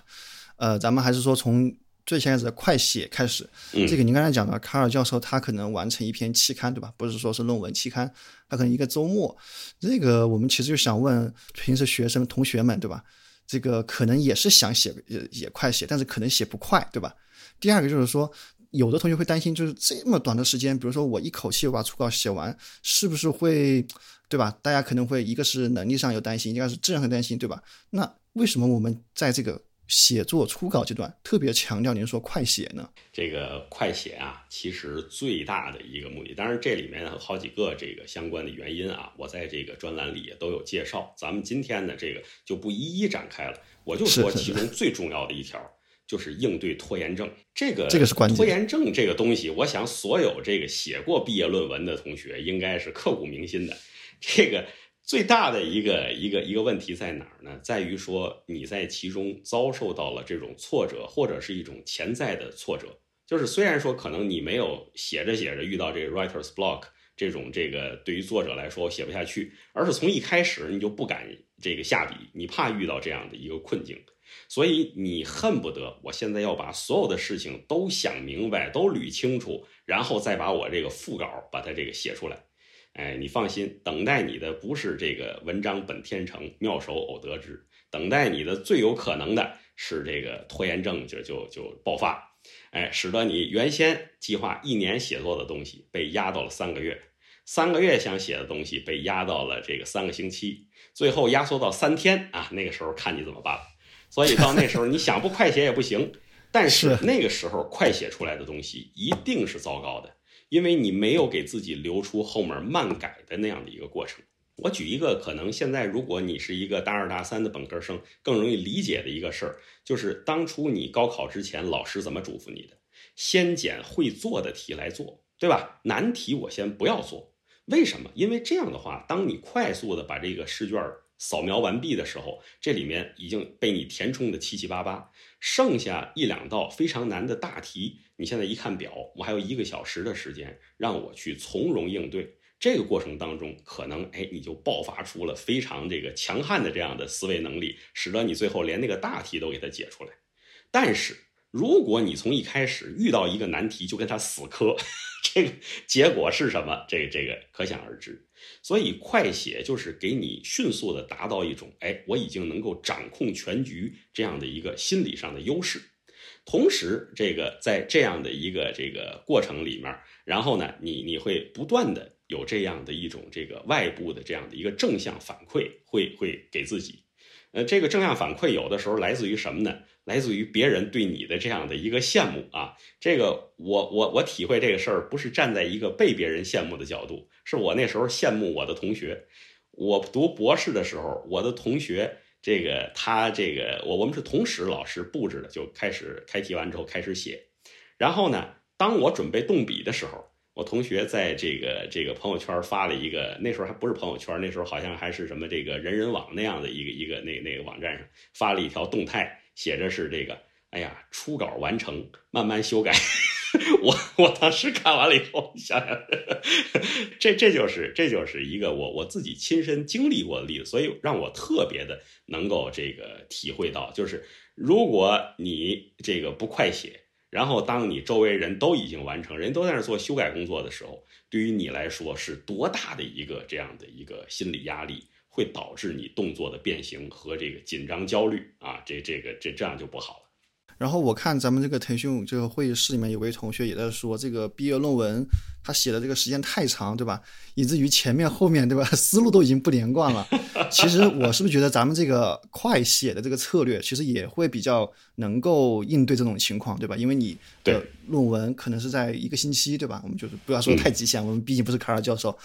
呃，咱们还是说从最先开始的快写开始。这个您刚才讲的卡尔教授，他可能完成一篇期刊，对吧？不是说是论文期刊，他可能一个周末。这个我们其实就想问平时学生同学们，对吧？这个可能也是想写也也快写，但是可能写不快，对吧？第二个就是说。有的同学会担心，就是这么短的时间，比如说我一口气把初稿写完，是不是会，对吧？大家可能会一个是能力上有担心，一个是质量上担心，对吧？那为什么我们在这个写作初稿阶段特别强调您说快写呢？这个快写啊，其实最大的一个目的，当然这里面好几个这个相关的原因啊，我在这个专栏里也都有介绍，咱们今天呢这个就不一一展开了，我就说其中最重要的一条。就是应对拖延症，这个这个是关键。拖延症这个东西，我想所有这个写过毕业论文的同学应该是刻骨铭心的。这个最大的一个一个一个问题在哪儿呢？在于说你在其中遭受到了这种挫折，或者是一种潜在的挫折。就是虽然说可能你没有写着写着遇到这个 writer's block 这种这个对于作者来说写不下去，而是从一开始你就不敢这个下笔，你怕遇到这样的一个困境。所以你恨不得我现在要把所有的事情都想明白，都捋清楚，然后再把我这个副稿把它这个写出来。哎，你放心，等待你的不是这个文章本天成，妙手偶得之，等待你的最有可能的是这个拖延症就就就爆发，哎，使得你原先计划一年写作的东西被压到了三个月。三个月想写的东西被压到了这个三个星期，最后压缩到三天啊，那个时候看你怎么办。所以到那时候你想不快写也不行，但是那个时候快写出来的东西一定是糟糕的，因为你没有给自己留出后面慢改的那样的一个过程。我举一个可能现在如果你是一个大二大三的本科生更容易理解的一个事儿，就是当初你高考之前老师怎么嘱咐你的？先捡会做的题来做，对吧？难题我先不要做，为什么？因为这样的话，当你快速的把这个试卷扫描完毕的时候，这里面已经被你填充的七七八八，剩下一两道非常难的大题，你现在一看表，我还有一个小时的时间，让我去从容应对。这个过程当中，可能哎，你就爆发出了非常这个强悍的这样的思维能力，使得你最后连那个大题都给它解出来。但是，如果你从一开始遇到一个难题就跟他死磕，这个结果是什么？这个这个可想而知。所以，快写就是给你迅速的达到一种哎，我已经能够掌控全局这样的一个心理上的优势。同时，这个在这样的一个这个过程里面，然后呢，你你会不断的。有这样的一种这个外部的这样的一个正向反馈，会会给自己，呃，这个正向反馈有的时候来自于什么呢？来自于别人对你的这样的一个羡慕啊。这个我我我体会这个事儿，不是站在一个被别人羡慕的角度，是我那时候羡慕我的同学。我读博士的时候，我的同学这个他这个我我们是同时老师布置的，就开始开题完之后开始写，然后呢，当我准备动笔的时候。我同学在这个这个朋友圈发了一个，那时候还不是朋友圈，那时候好像还是什么这个人人网那样的一个一个那那个网站上发了一条动态，写着是这个，哎呀，初稿完成，慢慢修改。我我当时看完了以后，想想，这这就是这就是一个我我自己亲身经历过的例子，所以让我特别的能够这个体会到，就是如果你这个不快写。然后，当你周围人都已经完成，人都在那做修改工作的时候，对于你来说是多大的一个这样的一个心理压力，会导致你动作的变形和这个紧张焦虑啊，这这个这这样就不好了。然后我看咱们这个腾讯这个会议室里面有位同学也在说，这个毕业论文他写的这个时间太长，对吧？以至于前面后面对吧，思路都已经不连贯了。其实我是不是觉得咱们这个快写的这个策略，其实也会比较能够应对这种情况，对吧？因为你的论文可能是在一个星期，对吧？我们就是不要说太极限，我们毕竟不是卡尔教授，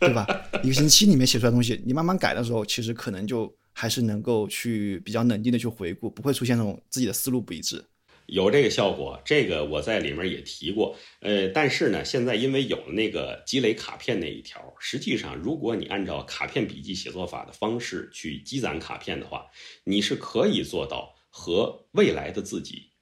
对吧？一个星期里面写出来东西，你慢慢改的时候，其实可能就。还是能够去比较冷静的去回顾，不会出现那种自己的思路不一致，有这个效果。这个我在里面也提过，呃，但是呢，现在因为有了那个积累卡片那一条，实际上如果你按照卡片笔记写作法的方式去积攒卡片的话，你是可以做到和未来的自己。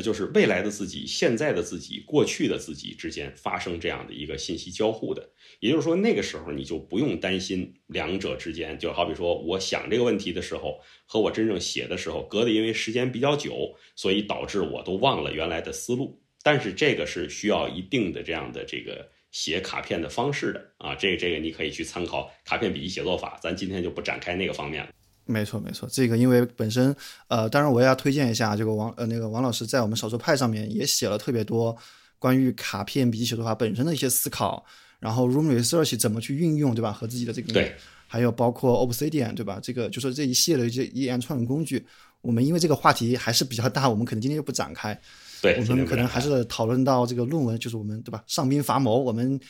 就是未来的自己、现在的自己、过去的自己之间发生这样的一个信息交互的，也就是说，那个时候你就不用担心两者之间，就好比说，我想这个问题的时候和我真正写的时候隔的因为时间比较久，所以导致我都忘了原来的思路。但是这个是需要一定的这样的这个写卡片的方式的啊，这个这个你可以去参考卡片笔记写作法，咱今天就不展开那个方面了。没错，没错，这个因为本身，呃，当然我也要推荐一下这个王，呃，那个王老师在我们少数派上面也写了特别多关于卡片笔记写作法本身的一些思考，然后 Room Research 怎么去运用，对吧？和自己的这个，对，还有包括 Obsidian，对吧？这个就是这一系列的这一连串的工具，我们因为这个话题还是比较大，我们可能今天就不展开，对，我们可能还是讨论到这个论文，就是我们对吧？上兵伐谋，我们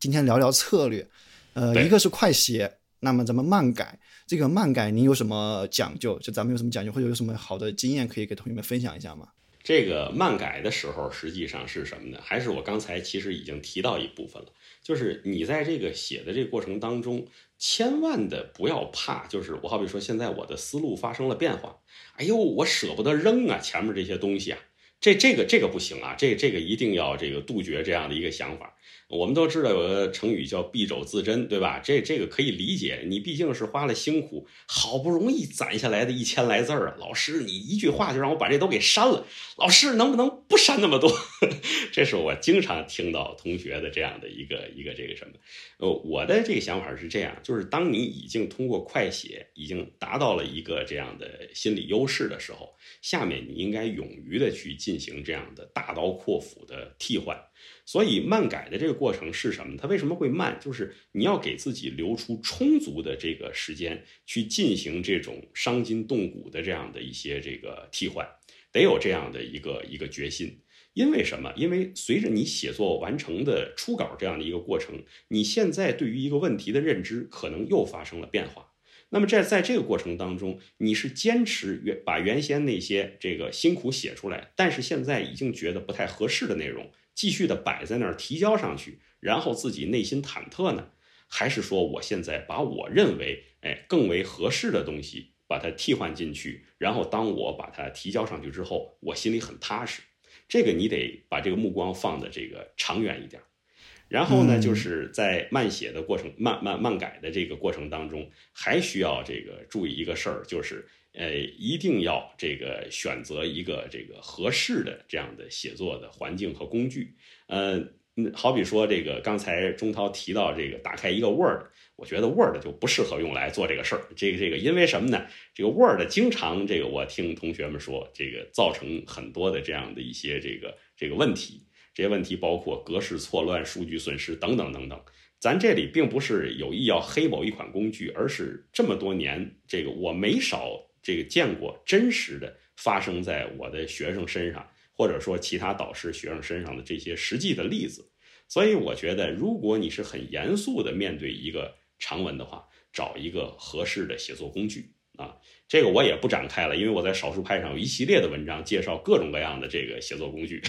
今天聊聊策略，呃，一个是快写，那么咱们慢改。这个漫改您有什么讲究？就咱们有什么讲究，或者有什么好的经验可以给同学们分享一下吗？这个漫改的时候，实际上是什么呢？还是我刚才其实已经提到一部分了，就是你在这个写的这个过程当中，千万的不要怕，就是我好比说现在我的思路发生了变化，哎呦，我舍不得扔啊，前面这些东西啊，这这个这个不行啊，这这个一定要这个杜绝这样的一个想法。我们都知道有个成语叫敝帚自珍，对吧？这这个可以理解，你毕竟是花了辛苦，好不容易攒下来的一千来字儿啊。老师，你一句话就让我把这都给删了，老师能不能不删那么多？这是我经常听到同学的这样的一个一个这个什么？呃，我的这个想法是这样，就是当你已经通过快写已经达到了一个这样的心理优势的时候，下面你应该勇于的去进行这样的大刀阔斧的替换。所以漫改的这个过程是什么？它为什么会慢？就是你要给自己留出充足的这个时间去进行这种伤筋动骨的这样的一些这个替换，得有这样的一个一个决心。因为什么？因为随着你写作完成的初稿这样的一个过程，你现在对于一个问题的认知可能又发生了变化。那么在在这个过程当中，你是坚持原把原先那些这个辛苦写出来，但是现在已经觉得不太合适的内容。继续的摆在那儿提交上去，然后自己内心忐忑呢，还是说我现在把我认为哎更为合适的东西把它替换进去，然后当我把它提交上去之后，我心里很踏实。这个你得把这个目光放的这个长远一点。然后呢，就是在慢写的过程、慢慢慢改的这个过程当中，还需要这个注意一个事儿，就是。呃，一定要这个选择一个这个合适的这样的写作的环境和工具。呃，好比说这个刚才钟涛提到这个打开一个 Word，我觉得 Word 就不适合用来做这个事儿。这个这个，因为什么呢？这个 Word 经常这个我听同学们说，这个造成很多的这样的一些这个这个问题。这些问题包括格式错乱、数据损失等等等等。咱这里并不是有意要黑某一款工具，而是这么多年这个我没少。这个见过真实的发生在我的学生身上，或者说其他导师学生身上的这些实际的例子，所以我觉得，如果你是很严肃的面对一个长文的话，找一个合适的写作工具啊，这个我也不展开了，因为我在少数派上有一系列的文章介绍各种各样的这个写作工具。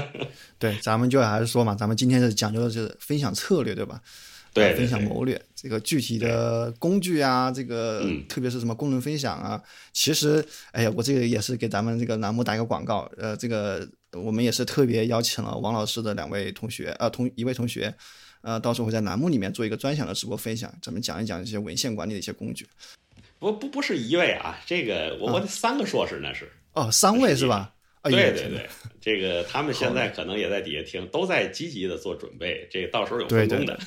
对，咱们就还是说嘛，咱们今天是讲究的是分享策略，对吧？对，分享谋略，这个具体的工具啊，这个特别是什么功能分享啊，其实，哎呀，我这个也是给咱们这个栏目打一个广告，呃，这个我们也是特别邀请了王老师的两位同学，呃，同一位同学，呃，到时候会在栏目里面做一个专享的直播分享，咱们讲一讲这些文献管理的一些工具。不不不是一位啊，这个我我得三个硕士那是。哦，三位是吧？对对对，这个他们现在可能也在底下听，都在积极的做准备。这个到时候有分工的。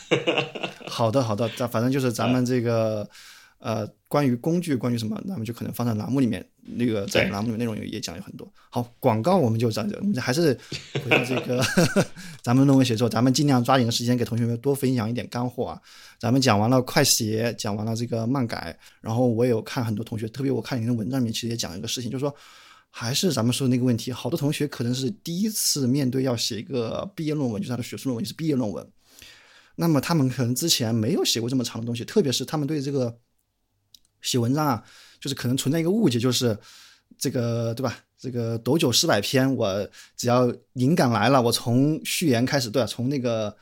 好的好的，咱反正就是咱们这个 呃，关于工具，关于什么，咱们就可能放在栏目里面。那个在栏目里面内容也讲有很多。好，广告我们就这样，我们还是回到这个 咱们论文写作，咱们尽量抓紧的时间给同学们多分享一点干货啊。咱们讲完了快写，讲完了这个漫改，然后我有看很多同学，特别我看你的文章里面其实也讲一个事情，就是说。还是咱们说的那个问题，好多同学可能是第一次面对要写一个毕业论文，就是他的学术论文，是毕业论文。那么他们可能之前没有写过这么长的东西，特别是他们对这个写文章啊，就是可能存在一个误解，就是这个对吧？这个斗酒诗百篇，我只要灵感来了，我从序言开始，对吧？从那个。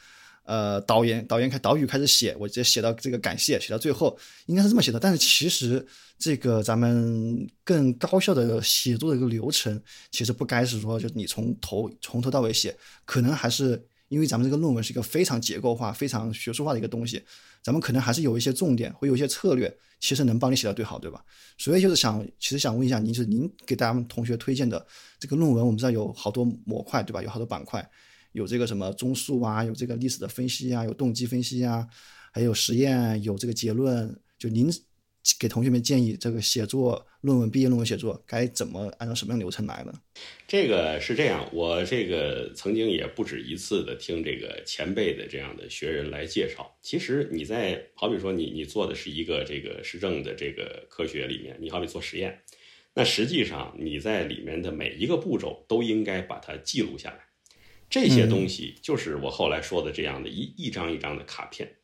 呃，导言导言开导语开始写，我直接写到这个感谢，写到最后，应该是这么写的。但是其实这个咱们更高效的写作的一个流程，其实不该是说就是你从头从头到尾写，可能还是因为咱们这个论文是一个非常结构化、非常学术化的一个东西，咱们可能还是有一些重点，会有一些策略，其实能帮你写到最好，对吧？所以就是想，其实想问一下您，就是您给大家同学推荐的这个论文，我们知道有好多模块，对吧？有好多板块。有这个什么综述啊，有这个历史的分析啊，有动机分析啊，还有实验，有这个结论。就您给同学们建议，这个写作论文、毕业论文写作该怎么按照什么样流程来呢？这个是这样，我这个曾经也不止一次的听这个前辈的这样的学人来介绍。其实你在好比说你你做的是一个这个实证的这个科学里面，你好比做实验，那实际上你在里面的每一个步骤都应该把它记录下来。这些东西就是我后来说的这样的一一张一张的卡片。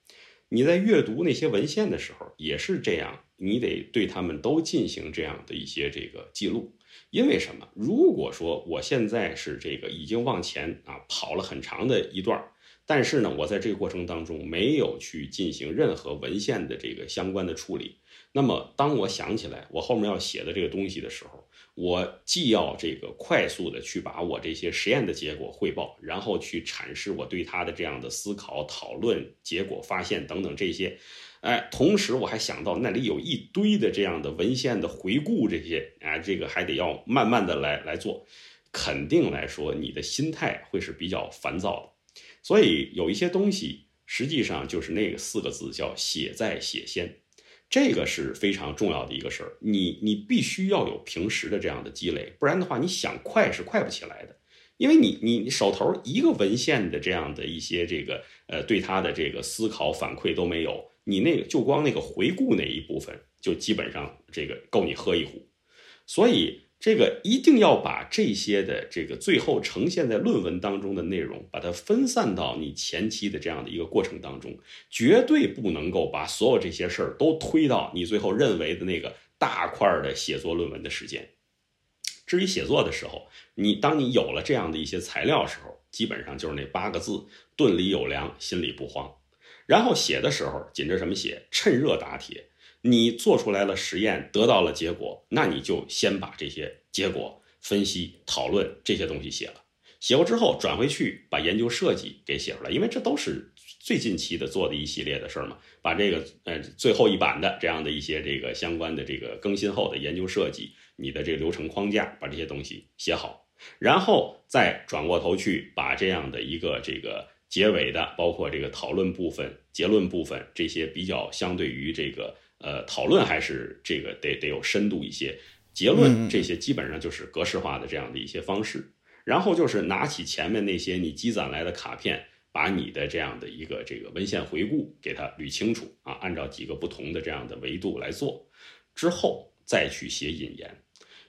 你在阅读那些文献的时候也是这样，你得对他们都进行这样的一些这个记录。因为什么？如果说我现在是这个已经往前啊跑了很长的一段，但是呢，我在这个过程当中没有去进行任何文献的这个相关的处理，那么当我想起来我后面要写的这个东西的时候，我既要这个快速的去把我这些实验的结果汇报，然后去阐释我对它的这样的思考、讨论、结果、发现等等这些，哎，同时我还想到那里有一堆的这样的文献的回顾，这些啊，这个还得要慢慢的来来做，肯定来说你的心态会是比较烦躁的，所以有一些东西实际上就是那个四个字叫写在写先。这个是非常重要的一个事儿，你你必须要有平时的这样的积累，不然的话，你想快是快不起来的。因为你你手头一个文献的这样的一些这个呃对他的这个思考反馈都没有，你那个就光那个回顾那一部分，就基本上这个够你喝一壶。所以这个一定要把这些的这个最后呈现在论文当中的内容，把它分散到你前期的这样的一个过程当中，绝对不能够把所有这些事儿都推到你最后认为的那个大块的写作论文的时间。至于写作的时候，你当你有了这样的一些材料时候，基本上就是那八个字：顿里有粮，心里不慌。然后写的时候紧着什么写？趁热打铁。你做出来了实验，得到了结果，那你就先把这些结果分析、讨论这些东西写了。写过之后转回去把研究设计给写出来，因为这都是最近期的做的一系列的事儿嘛。把这个呃最后一版的这样的一些这个相关的这个更新后的研究设计，你的这个流程框架，把这些东西写好，然后再转过头去把这样的一个这个结尾的，包括这个讨论部分、结论部分这些比较相对于这个。呃，讨论还是这个得得有深度一些，结论这些基本上就是格式化的这样的一些方式。然后就是拿起前面那些你积攒来的卡片，把你的这样的一个这个文献回顾给它捋清楚啊，按照几个不同的这样的维度来做，之后再去写引言。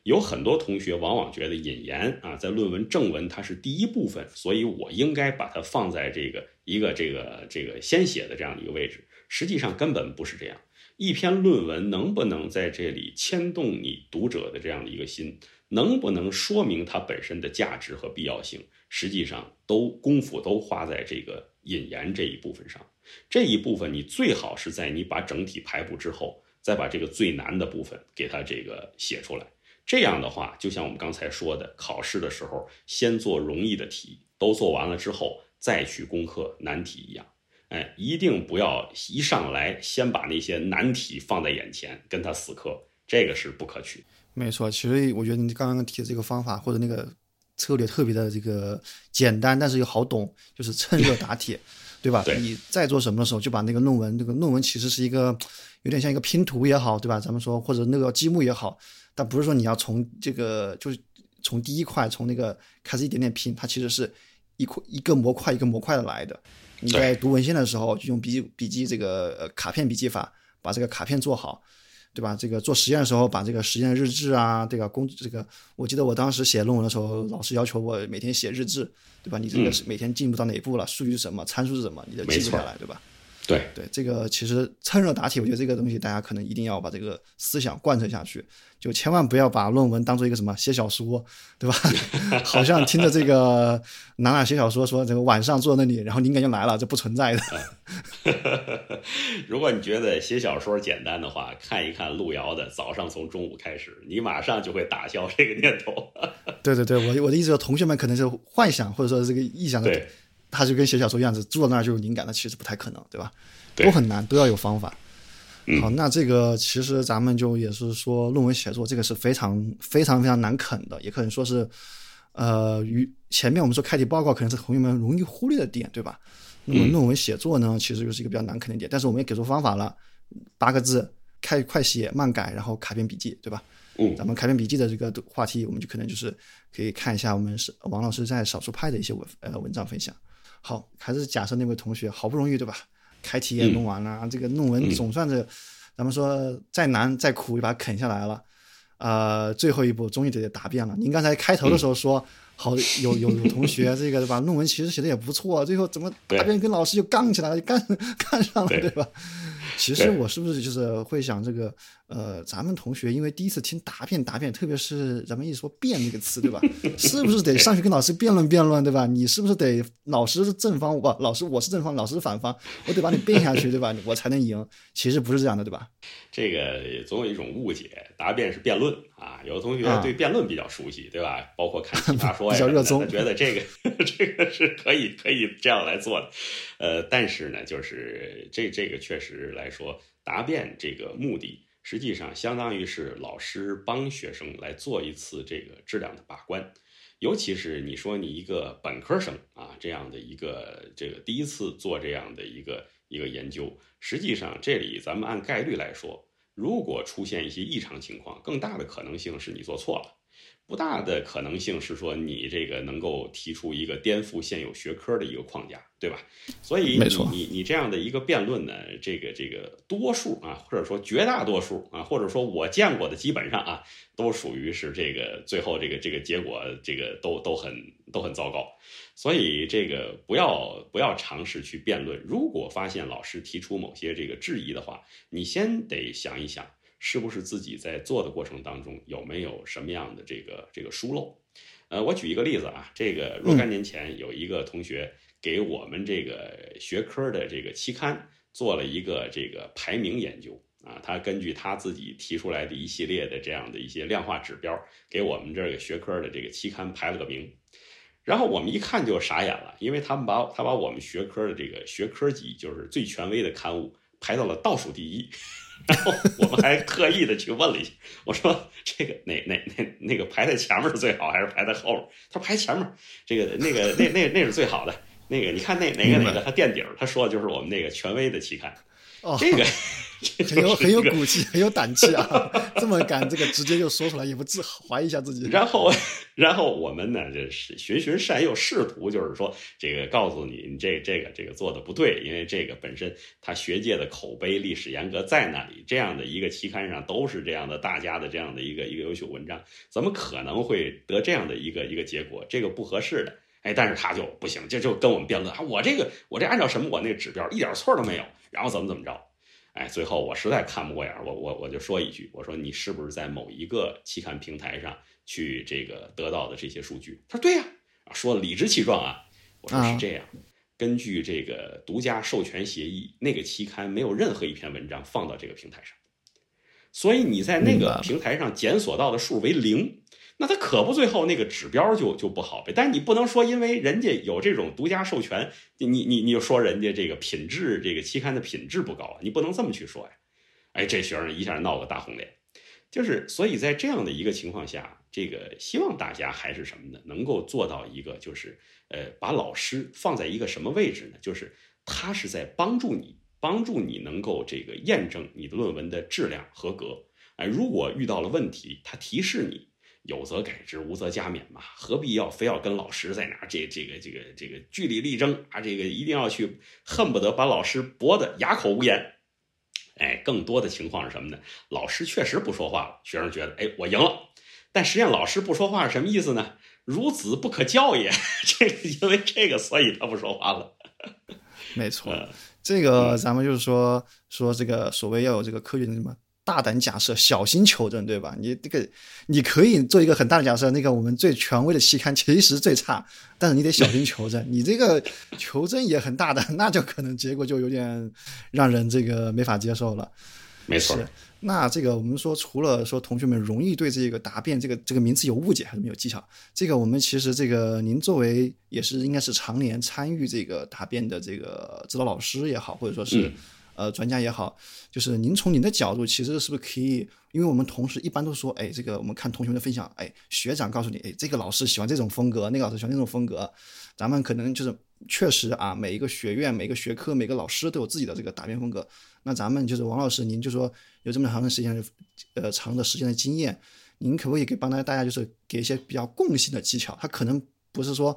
有很多同学往往觉得引言啊，在论文正文它是第一部分，所以我应该把它放在这个一个这个这个先写的这样的一个位置。实际上根本不是这样。一篇论文能不能在这里牵动你读者的这样的一个心，能不能说明它本身的价值和必要性，实际上都功夫都花在这个引言这一部分上。这一部分你最好是在你把整体排布之后，再把这个最难的部分给它这个写出来。这样的话，就像我们刚才说的，考试的时候先做容易的题，都做完了之后再去攻克难题一样。哎，一定不要一上来先把那些难题放在眼前，跟他死磕，这个是不可取。没错，其实我觉得你刚刚提的这个方法或者那个策略特别的这个简单，但是又好懂，就是趁热打铁，对吧？你在做什么的时候，就把那个论文，这个论文其实是一个有点像一个拼图也好，对吧？咱们说或者那个积木也好，但不是说你要从这个就是从第一块从那个开始一点点拼，它其实是一块一个模块一个模块的来的。你在读文献的时候，就用笔记笔记这个呃卡片笔记法，把这个卡片做好，对吧？这个做实验的时候，把这个实验日志啊，这个工这个，我记得我当时写论文的时候，老师要求我每天写日志，对吧？你这个是每天进步到哪一步了，数据是什么，参数是什么，你得记录下来，对吧？对对，这个其实趁热打铁，我觉得这个东西大家可能一定要把这个思想贯彻下去，就千万不要把论文当做一个什么写小说，对吧？好像听着这个哪哪写小说，说这个晚上坐那里，然后灵感就来了，这不存在的。如果你觉得写小说简单的话，看一看路遥的《早上从中午开始》，你马上就会打消这个念头。对对对，我我的意思说，同学们可能是幻想或者说这个臆想的。他就跟写小说一样子，坐那儿就有灵感，那其实不太可能，对吧？都很难，都要有方法。好，那这个其实咱们就也是说，论文写作这个是非常非常非常难啃的，也可能说是，呃，与前面我们说开题报告可能是同学们容易忽略的点，对吧？那么论文写作呢，其实又是一个比较难啃的点，但是我们也给出方法了，八个字，开快写慢改，然后卡片笔记，对吧？嗯，咱们卡片笔记的这个话题，我们就可能就是可以看一下我们是王老师在少数派的一些文呃文章分享。好，还是假设那位同学好不容易对吧？开题也弄完了，这个论文总算是，咱们说再难再苦也把它啃下来了，呃，最后一步终于得答辩了。您刚才开头的时候说，好有有有同学这个对吧？论文其实写的也不错，最后怎么答辩跟老师就杠起来了，就干 干上了对吧？其实我是不是就是会想这个，呃，咱们同学因为第一次听答辩答辩，特别是咱们一说辩这个词，对吧？是不是得上去跟老师辩论辩论，对吧？你是不是得老师是正方，我老师我是正方，老师是反方，我得把你辩下去，对吧？我才能赢。其实不是这样的，对吧？这个总有一种误解，答辩是辩论啊。有的同学对辩论比较熟悉，对吧？包括看奇葩说呀，他觉得这个 这个是可以可以这样来做的。呃，但是呢，就是这这个确实来说，答辩这个目的，实际上相当于是老师帮学生来做一次这个质量的把关。尤其是你说你一个本科生啊，这样的一个这个第一次做这样的一个一个研究，实际上这里咱们按概率来说，如果出现一些异常情况，更大的可能性是你做错了。不大的可能性是说你这个能够提出一个颠覆现有学科的一个框架，对吧？所以你你你这样的一个辩论呢，这个这个多数啊，或者说绝大多数啊，或者说我见过的基本上啊，都属于是这个最后这个这个结果这个都都很都很糟糕。所以这个不要不要尝试去辩论。如果发现老师提出某些这个质疑的话，你先得想一想。是不是自己在做的过程当中有没有什么样的这个这个疏漏？呃，我举一个例子啊，这个若干年前有一个同学给我们这个学科的这个期刊做了一个这个排名研究啊，他根据他自己提出来的一系列的这样的一些量化指标，给我们这个学科的这个期刊排了个名，然后我们一看就傻眼了，因为他们把他把我们学科的这个学科级就是最权威的刊物排到了倒数第一。然后我们还特意的去问了一下，我说这个哪哪哪那个排在前面是最好，还是排在后面？他说排前面，这个 那个那那那是最好的。那个你看那哪个哪个他垫底儿，他说的就是我们那个权威的期刊。哦，这个很有很有骨气，很有胆气啊！这么敢，这个直接就说出来，也不自怀疑一下自己。然后，然后我们呢，就是循循善诱，试图就是说，这个告诉你，你这这个这个做的不对，因为这个本身他学界的口碑、历史严格在那里，这样的一个期刊上都是这样的，大家的这样的一个一个优秀文章，怎么可能会得这样的一个一个结果？这个不合适的。哎，但是他就不行，就就跟我们辩论啊，我这个我这按照什么，我那个指标一点错都没有，然后怎么怎么着，哎，最后我实在看不过眼，我我我就说一句，我说你是不是在某一个期刊平台上去这个得到的这些数据？他说对呀，啊，说的理直气壮啊，我说是这样，根据这个独家授权协议，那个期刊没有任何一篇文章放到这个平台上，所以你在那个平台上检索到的数为零。那他可不，最后那个指标就就不好呗。但是你不能说，因为人家有这种独家授权，你你你就说人家这个品质，这个期刊的品质不高，你不能这么去说呀。哎，这学生一下闹个大红脸，就是所以在这样的一个情况下，这个希望大家还是什么呢？能够做到一个就是呃，把老师放在一个什么位置呢？就是他是在帮助你，帮助你能够这个验证你的论文的质量合格。哎，如果遇到了问题，他提示你。有则改之，无则加勉嘛，何必要非要跟老师在那这这个这个这个据理力争啊？这个一定要去恨不得把老师驳得哑口无言。哎，更多的情况是什么呢？老师确实不说话了，学生觉得哎我赢了，但实际上老师不说话是什么意思呢？孺子不可教也。这个因为这个，所以他不说话了。没错，这个咱们就是说说这个所谓要有这个科学的什么。大胆假设，小心求证，对吧？你这个，你可以做一个很大的假设，那个我们最权威的期刊其实最差，但是你得小心求证。你这个求证也很大胆，那就可能结果就有点让人这个没法接受了。没错。那这个我们说，除了说同学们容易对这个答辩这个这个名词有误解，还是没有技巧？这个我们其实这个您作为也是应该是常年参与这个答辩的这个指导老师也好，或者说是。呃，专家也好，就是您从您的角度，其实是不是可以？因为我们同事一般都说，哎，这个我们看同学们的分享，哎，学长告诉你，哎，这个老师喜欢这种风格，那个老师喜欢那种风格，咱们可能就是确实啊，每一个学院、每个学科、每个老师都有自己的这个答辩风格。那咱们就是王老师，您就说有这么长的时间，呃，长的时间的经验，您可不可以给帮大家，大家就是给一些比较共性的技巧？他可能不是说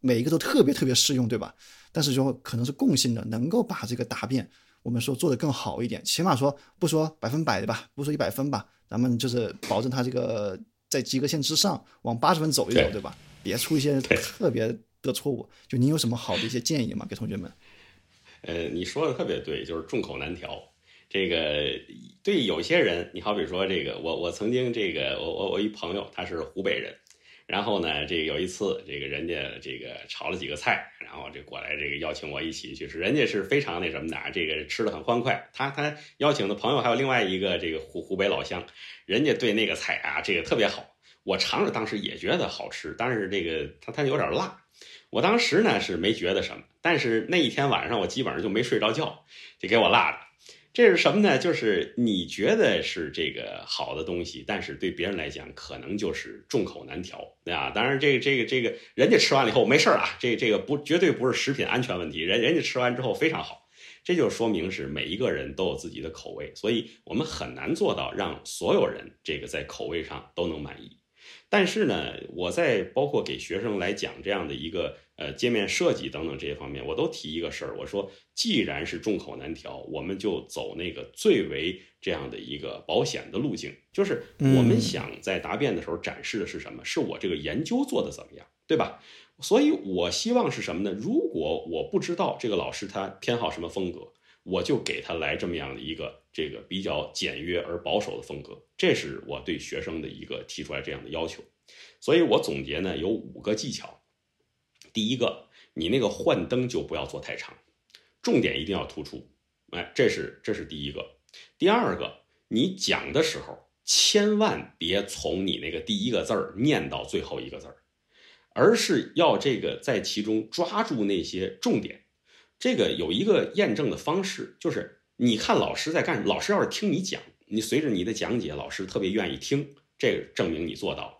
每一个都特别特别适用，对吧？但是说可能是共性的，能够把这个答辩。我们说做的更好一点，起码说不说百分百的吧，不说一百分吧，咱们就是保证他这个在及格线之上，往八十分走一走，对吧？别出一些特别的错误。就您有什么好的一些建议吗？给同学们？呃，你说的特别对，就是众口难调。这个对有些人，你好比说这个，我我曾经这个，我我我一朋友他是湖北人。然后呢，这个有一次，这个人家这个炒了几个菜，然后这过来这个邀请我一起去吃，人家是非常那什么的，这个吃的很欢快。他他邀请的朋友还有另外一个这个湖湖北老乡，人家对那个菜啊，这个特别好。我尝着当时也觉得好吃，但是这个他他有点辣。我当时呢是没觉得什么，但是那一天晚上我基本上就没睡着觉，就给我辣的。这是什么呢？就是你觉得是这个好的东西，但是对别人来讲，可能就是众口难调，对吧？当然，这个这个这个人家吃完了以后没事儿啊，这这个不绝对不是食品安全问题，人人家吃完之后非常好，这就说明是每一个人都有自己的口味，所以我们很难做到让所有人这个在口味上都能满意。但是呢，我在包括给学生来讲这样的一个呃界面设计等等这些方面，我都提一个事儿，我说既然是众口难调，我们就走那个最为这样的一个保险的路径，就是我们想在答辩的时候展示的是什么？是我这个研究做的怎么样，对吧？所以我希望是什么呢？如果我不知道这个老师他偏好什么风格，我就给他来这么样的一个这个比较简约而保守的风格，这是我对学生的一个提出来这样的要求。所以我总结呢有五个技巧。第一个，你那个幻灯就不要做太长，重点一定要突出。哎，这是这是第一个。第二个，你讲的时候千万别从你那个第一个字儿念到最后一个字儿。而是要这个在其中抓住那些重点，这个有一个验证的方式，就是你看老师在干什么，老师要是听你讲，你随着你的讲解，老师特别愿意听，这个证明你做到了。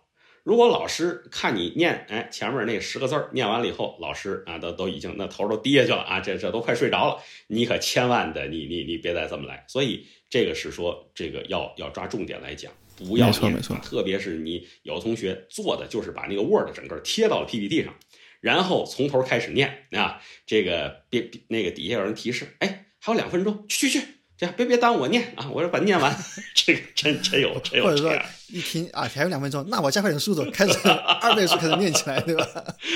如果老师看你念，哎，前面那十个字儿念完了以后，老师啊都都已经那头都低下去了啊，这这都快睡着了，你可千万的你你你别再这么来。所以这个是说这个要要抓重点来讲。不要念，特别是你有同学做的就是把那个 Word 整个贴到了 PPT 上，然后从头开始念啊，这个别那个底下有人提示，哎，还有两分钟，去去去，这样别别耽误我念啊，我说把念完，这个真真有真有或者说一听啊还有两分钟，那我加快点速度，开始二倍速开始念起来，对吧？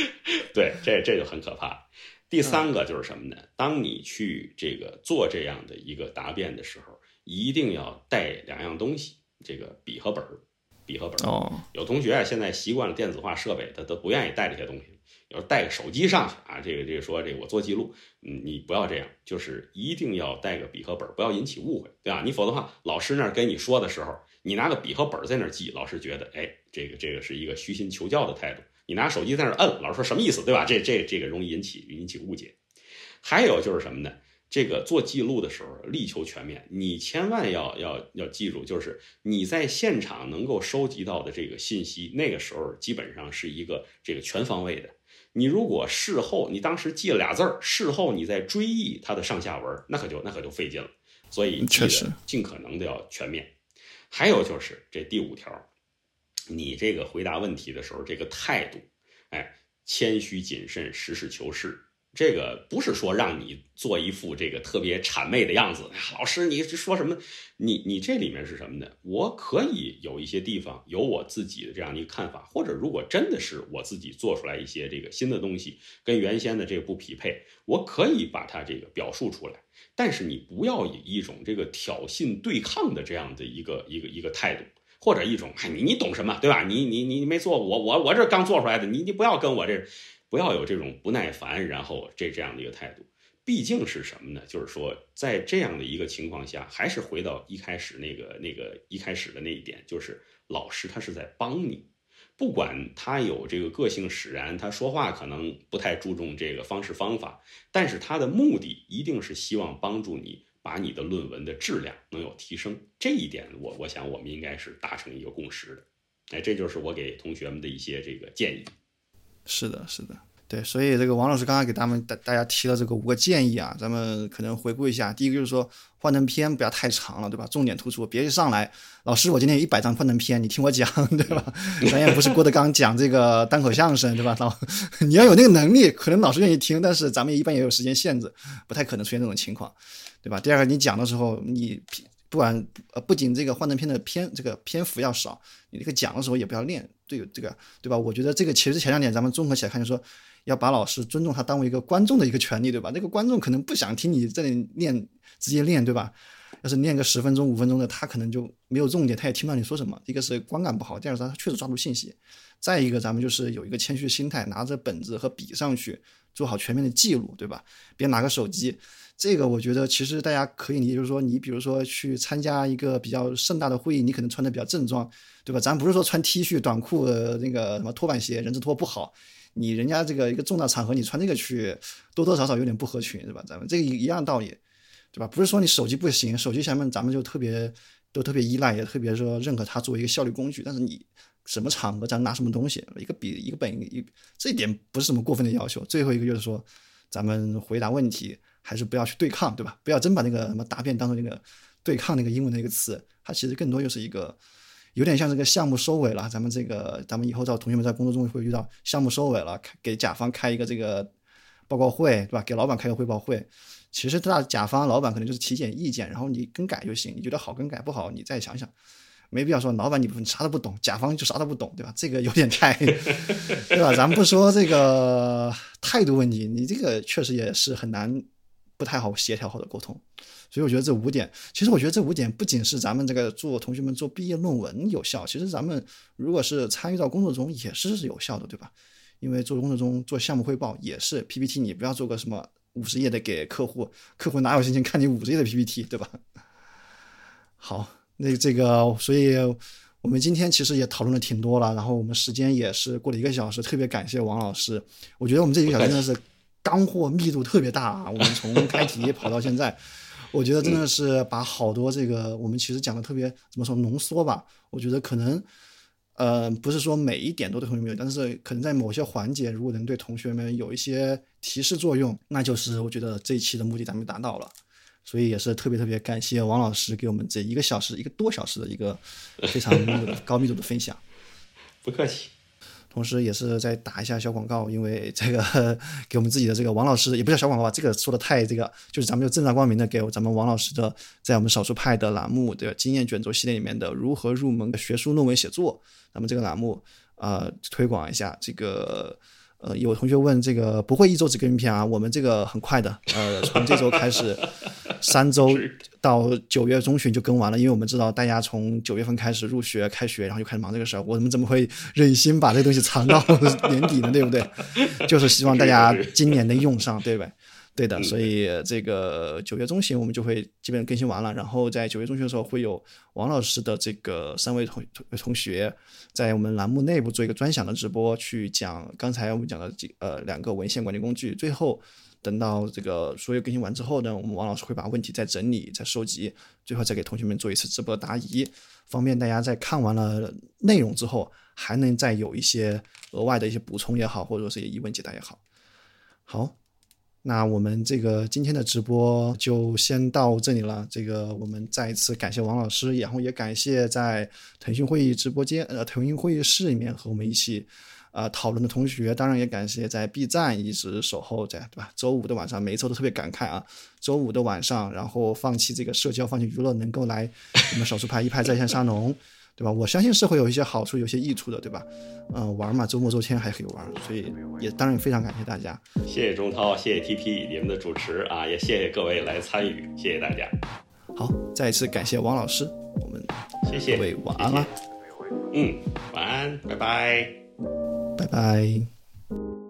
对，这这就很可怕。第三个就是什么呢？当你去这个做这样的一个答辩的时候，一定要带两样东西。这个笔和本儿，笔和本儿。哦，有同学啊，现在习惯了电子化设备，他都不愿意带这些东西。有时候带个手机上去啊，这个这个说这个我做记录，嗯，你不要这样，就是一定要带个笔和本儿，不要引起误会，对吧？你否则的话，老师那儿跟你说的时候，你拿个笔和本儿在那儿记，老师觉得，哎，这个这个是一个虚心求教的态度。你拿手机在那儿摁，老师说什么意思，对吧？这这这个容易引起引起误解。还有就是什么呢？这个做记录的时候力求全面，你千万要要要记住，就是你在现场能够收集到的这个信息，那个时候基本上是一个这个全方位的。你如果事后你当时记了俩字儿，事后你再追忆它的上下文，那可就那可就费劲了。所以确实尽可能的要全面。还有就是这第五条，你这个回答问题的时候这个态度，哎，谦虚谨慎，实事求是。这个不是说让你做一副这个特别谄媚的样子，老师，你说什么？你你这里面是什么呢？我可以有一些地方有我自己的这样的一个看法，或者如果真的是我自己做出来一些这个新的东西跟原先的这个不匹配，我可以把它这个表述出来。但是你不要以一种这个挑衅对抗的这样的一个一个一个态度，或者一种哎你你懂什么对吧？你你你没做我我我这刚做出来的，你你不要跟我这。不要有这种不耐烦，然后这这样的一个态度，毕竟是什么呢？就是说，在这样的一个情况下，还是回到一开始那个那个一开始的那一点，就是老师他是在帮你，不管他有这个个性使然，他说话可能不太注重这个方式方法，但是他的目的一定是希望帮助你把你的论文的质量能有提升。这一点，我我想我们应该是达成一个共识的。哎，这就是我给同学们的一些这个建议。是的，是的，对，所以这个王老师刚刚给他们大大家提了这个五个建议啊，咱们可能回顾一下。第一个就是说幻灯片不要太长了，对吧？重点突出，别一上来，老师我今天有一百张幻灯片，你听我讲，对吧？咱也不是郭德纲讲这个单口相声，对吧？老你要有那个能力，可能老师愿意听，但是咱们一般也有时间限制，不太可能出现这种情况，对吧？第二个，你讲的时候，你不管呃，不仅这个幻灯片的篇这个篇幅要少，你这个讲的时候也不要练。对这个，对吧？我觉得这个其实前两点咱们综合起来看，就说要把老师尊重他当为一个观众的一个权利，对吧？那个观众可能不想听你这里念，直接念，对吧？要是念个十分钟、五分钟的，他可能就没有重点，他也听不到你说什么。一个是观感不好，第二是他确实抓住信息。再一个，咱们就是有一个谦虚心态，拿着本子和笔上去做好全面的记录，对吧？别拿个手机。这个我觉得其实大家可以理解，就是说你比如说去参加一个比较盛大的会议，你可能穿的比较正装，对吧？咱不是说穿 T 恤短裤那个什么拖板鞋人字拖不好，你人家这个一个重大场合你穿这个去，多多少少有点不合群，是吧？咱们这个一样道理，对吧？不是说你手机不行，手机下面咱们就特别都特别依赖，也特别说认可它作为一个效率工具，但是你什么场合咱拿什么东西，一个笔一个本一，这一点不是什么过分的要求。最后一个就是说，咱们回答问题。还是不要去对抗，对吧？不要真把那个什么答辩当做那个对抗那个英文的一个词，它其实更多就是一个有点像这个项目收尾了，咱们这个咱们以后在同学们在工作中会遇到项目收尾了，给甲方开一个这个报告会，对吧？给老板开个汇报会。其实大甲方老板可能就是提点意见，然后你更改就行。你觉得好更改，不好你再想想，没必要说老板你你啥都不懂，甲方就啥都不懂，对吧？这个有点太，对吧？咱们不说这个态度问题，你这个确实也是很难，不太好协调好的沟通。所以我觉得这五点，其实我觉得这五点不仅是咱们这个做同学们做毕业论文有效，其实咱们如果是参与到工作中也是有效的，对吧？因为做工作中做项目汇报也是 PPT，你不要做个什么。五十页的给客户，客户哪有心情看你五十页的 PPT，对吧？好，那这个，所以我们今天其实也讨论的挺多了，然后我们时间也是过了一个小时，特别感谢王老师。我觉得我们这一个小时真的是干货密度特别大啊！我们从开题跑到现在，我觉得真的是把好多这个我们其实讲的特别怎么说浓缩吧？我觉得可能。呃，不是说每一点都对同学们有，但是可能在某些环节，如果能对同学们有一些提示作用，那就是我觉得这一期的目的咱们达到了。所以也是特别特别感谢王老师给我们这一个小时、一个多小时的一个非常 高密度的分享。不客气。同时，也是在打一下小广告，因为这个 给我们自己的这个王老师也不叫小广告吧，这个说的太这个，就是咱们就正大光明的给咱们王老师的在我们少数派的栏目的经验卷轴系列里面的如何入门的学术论文写作，咱们这个栏目呃推广一下这个。呃，有同学问这个不会一周只更一篇啊？我们这个很快的，呃，从这周开始，三周到九月中旬就更完了，因为我们知道大家从九月份开始入学开学，然后就开始忙这个事儿，我们怎么会忍心把这个东西藏到 年底呢？对不对？就是希望大家今年能用上，对吧？对的，所以这个九月中旬我们就会基本更新完了，然后在九月中旬的时候会有王老师的这个三位同同学在我们栏目内部做一个专享的直播，去讲刚才我们讲的几呃两个文献管理工具。最后等到这个所有更新完之后呢，我们王老师会把问题再整理、再收集，最后再给同学们做一次直播答疑，方便大家在看完了内容之后还能再有一些额外的一些补充也好，或者说是疑问解答也好。好。那我们这个今天的直播就先到这里了。这个我们再一次感谢王老师，然后也感谢在腾讯会议直播间、呃腾讯会议室里面和我们一起啊讨论的同学。当然也感谢在 B 站一直守候在，对吧？周五的晚上，每一周都特别感慨啊。周五的晚上，然后放弃这个社交，放弃娱乐，能够来我们少数派一派在线沙龙。对吧？我相信是会有一些好处，有些益处的，对吧？嗯，玩嘛，周末周天还可以玩，所以也当然非常感谢大家。谢谢钟涛，谢谢 TP 你们的主持啊，也谢谢各位来参与，谢谢大家。好，再一次感谢王老师，我们谢谢各位晚安了。嗯，晚安，拜拜，拜拜。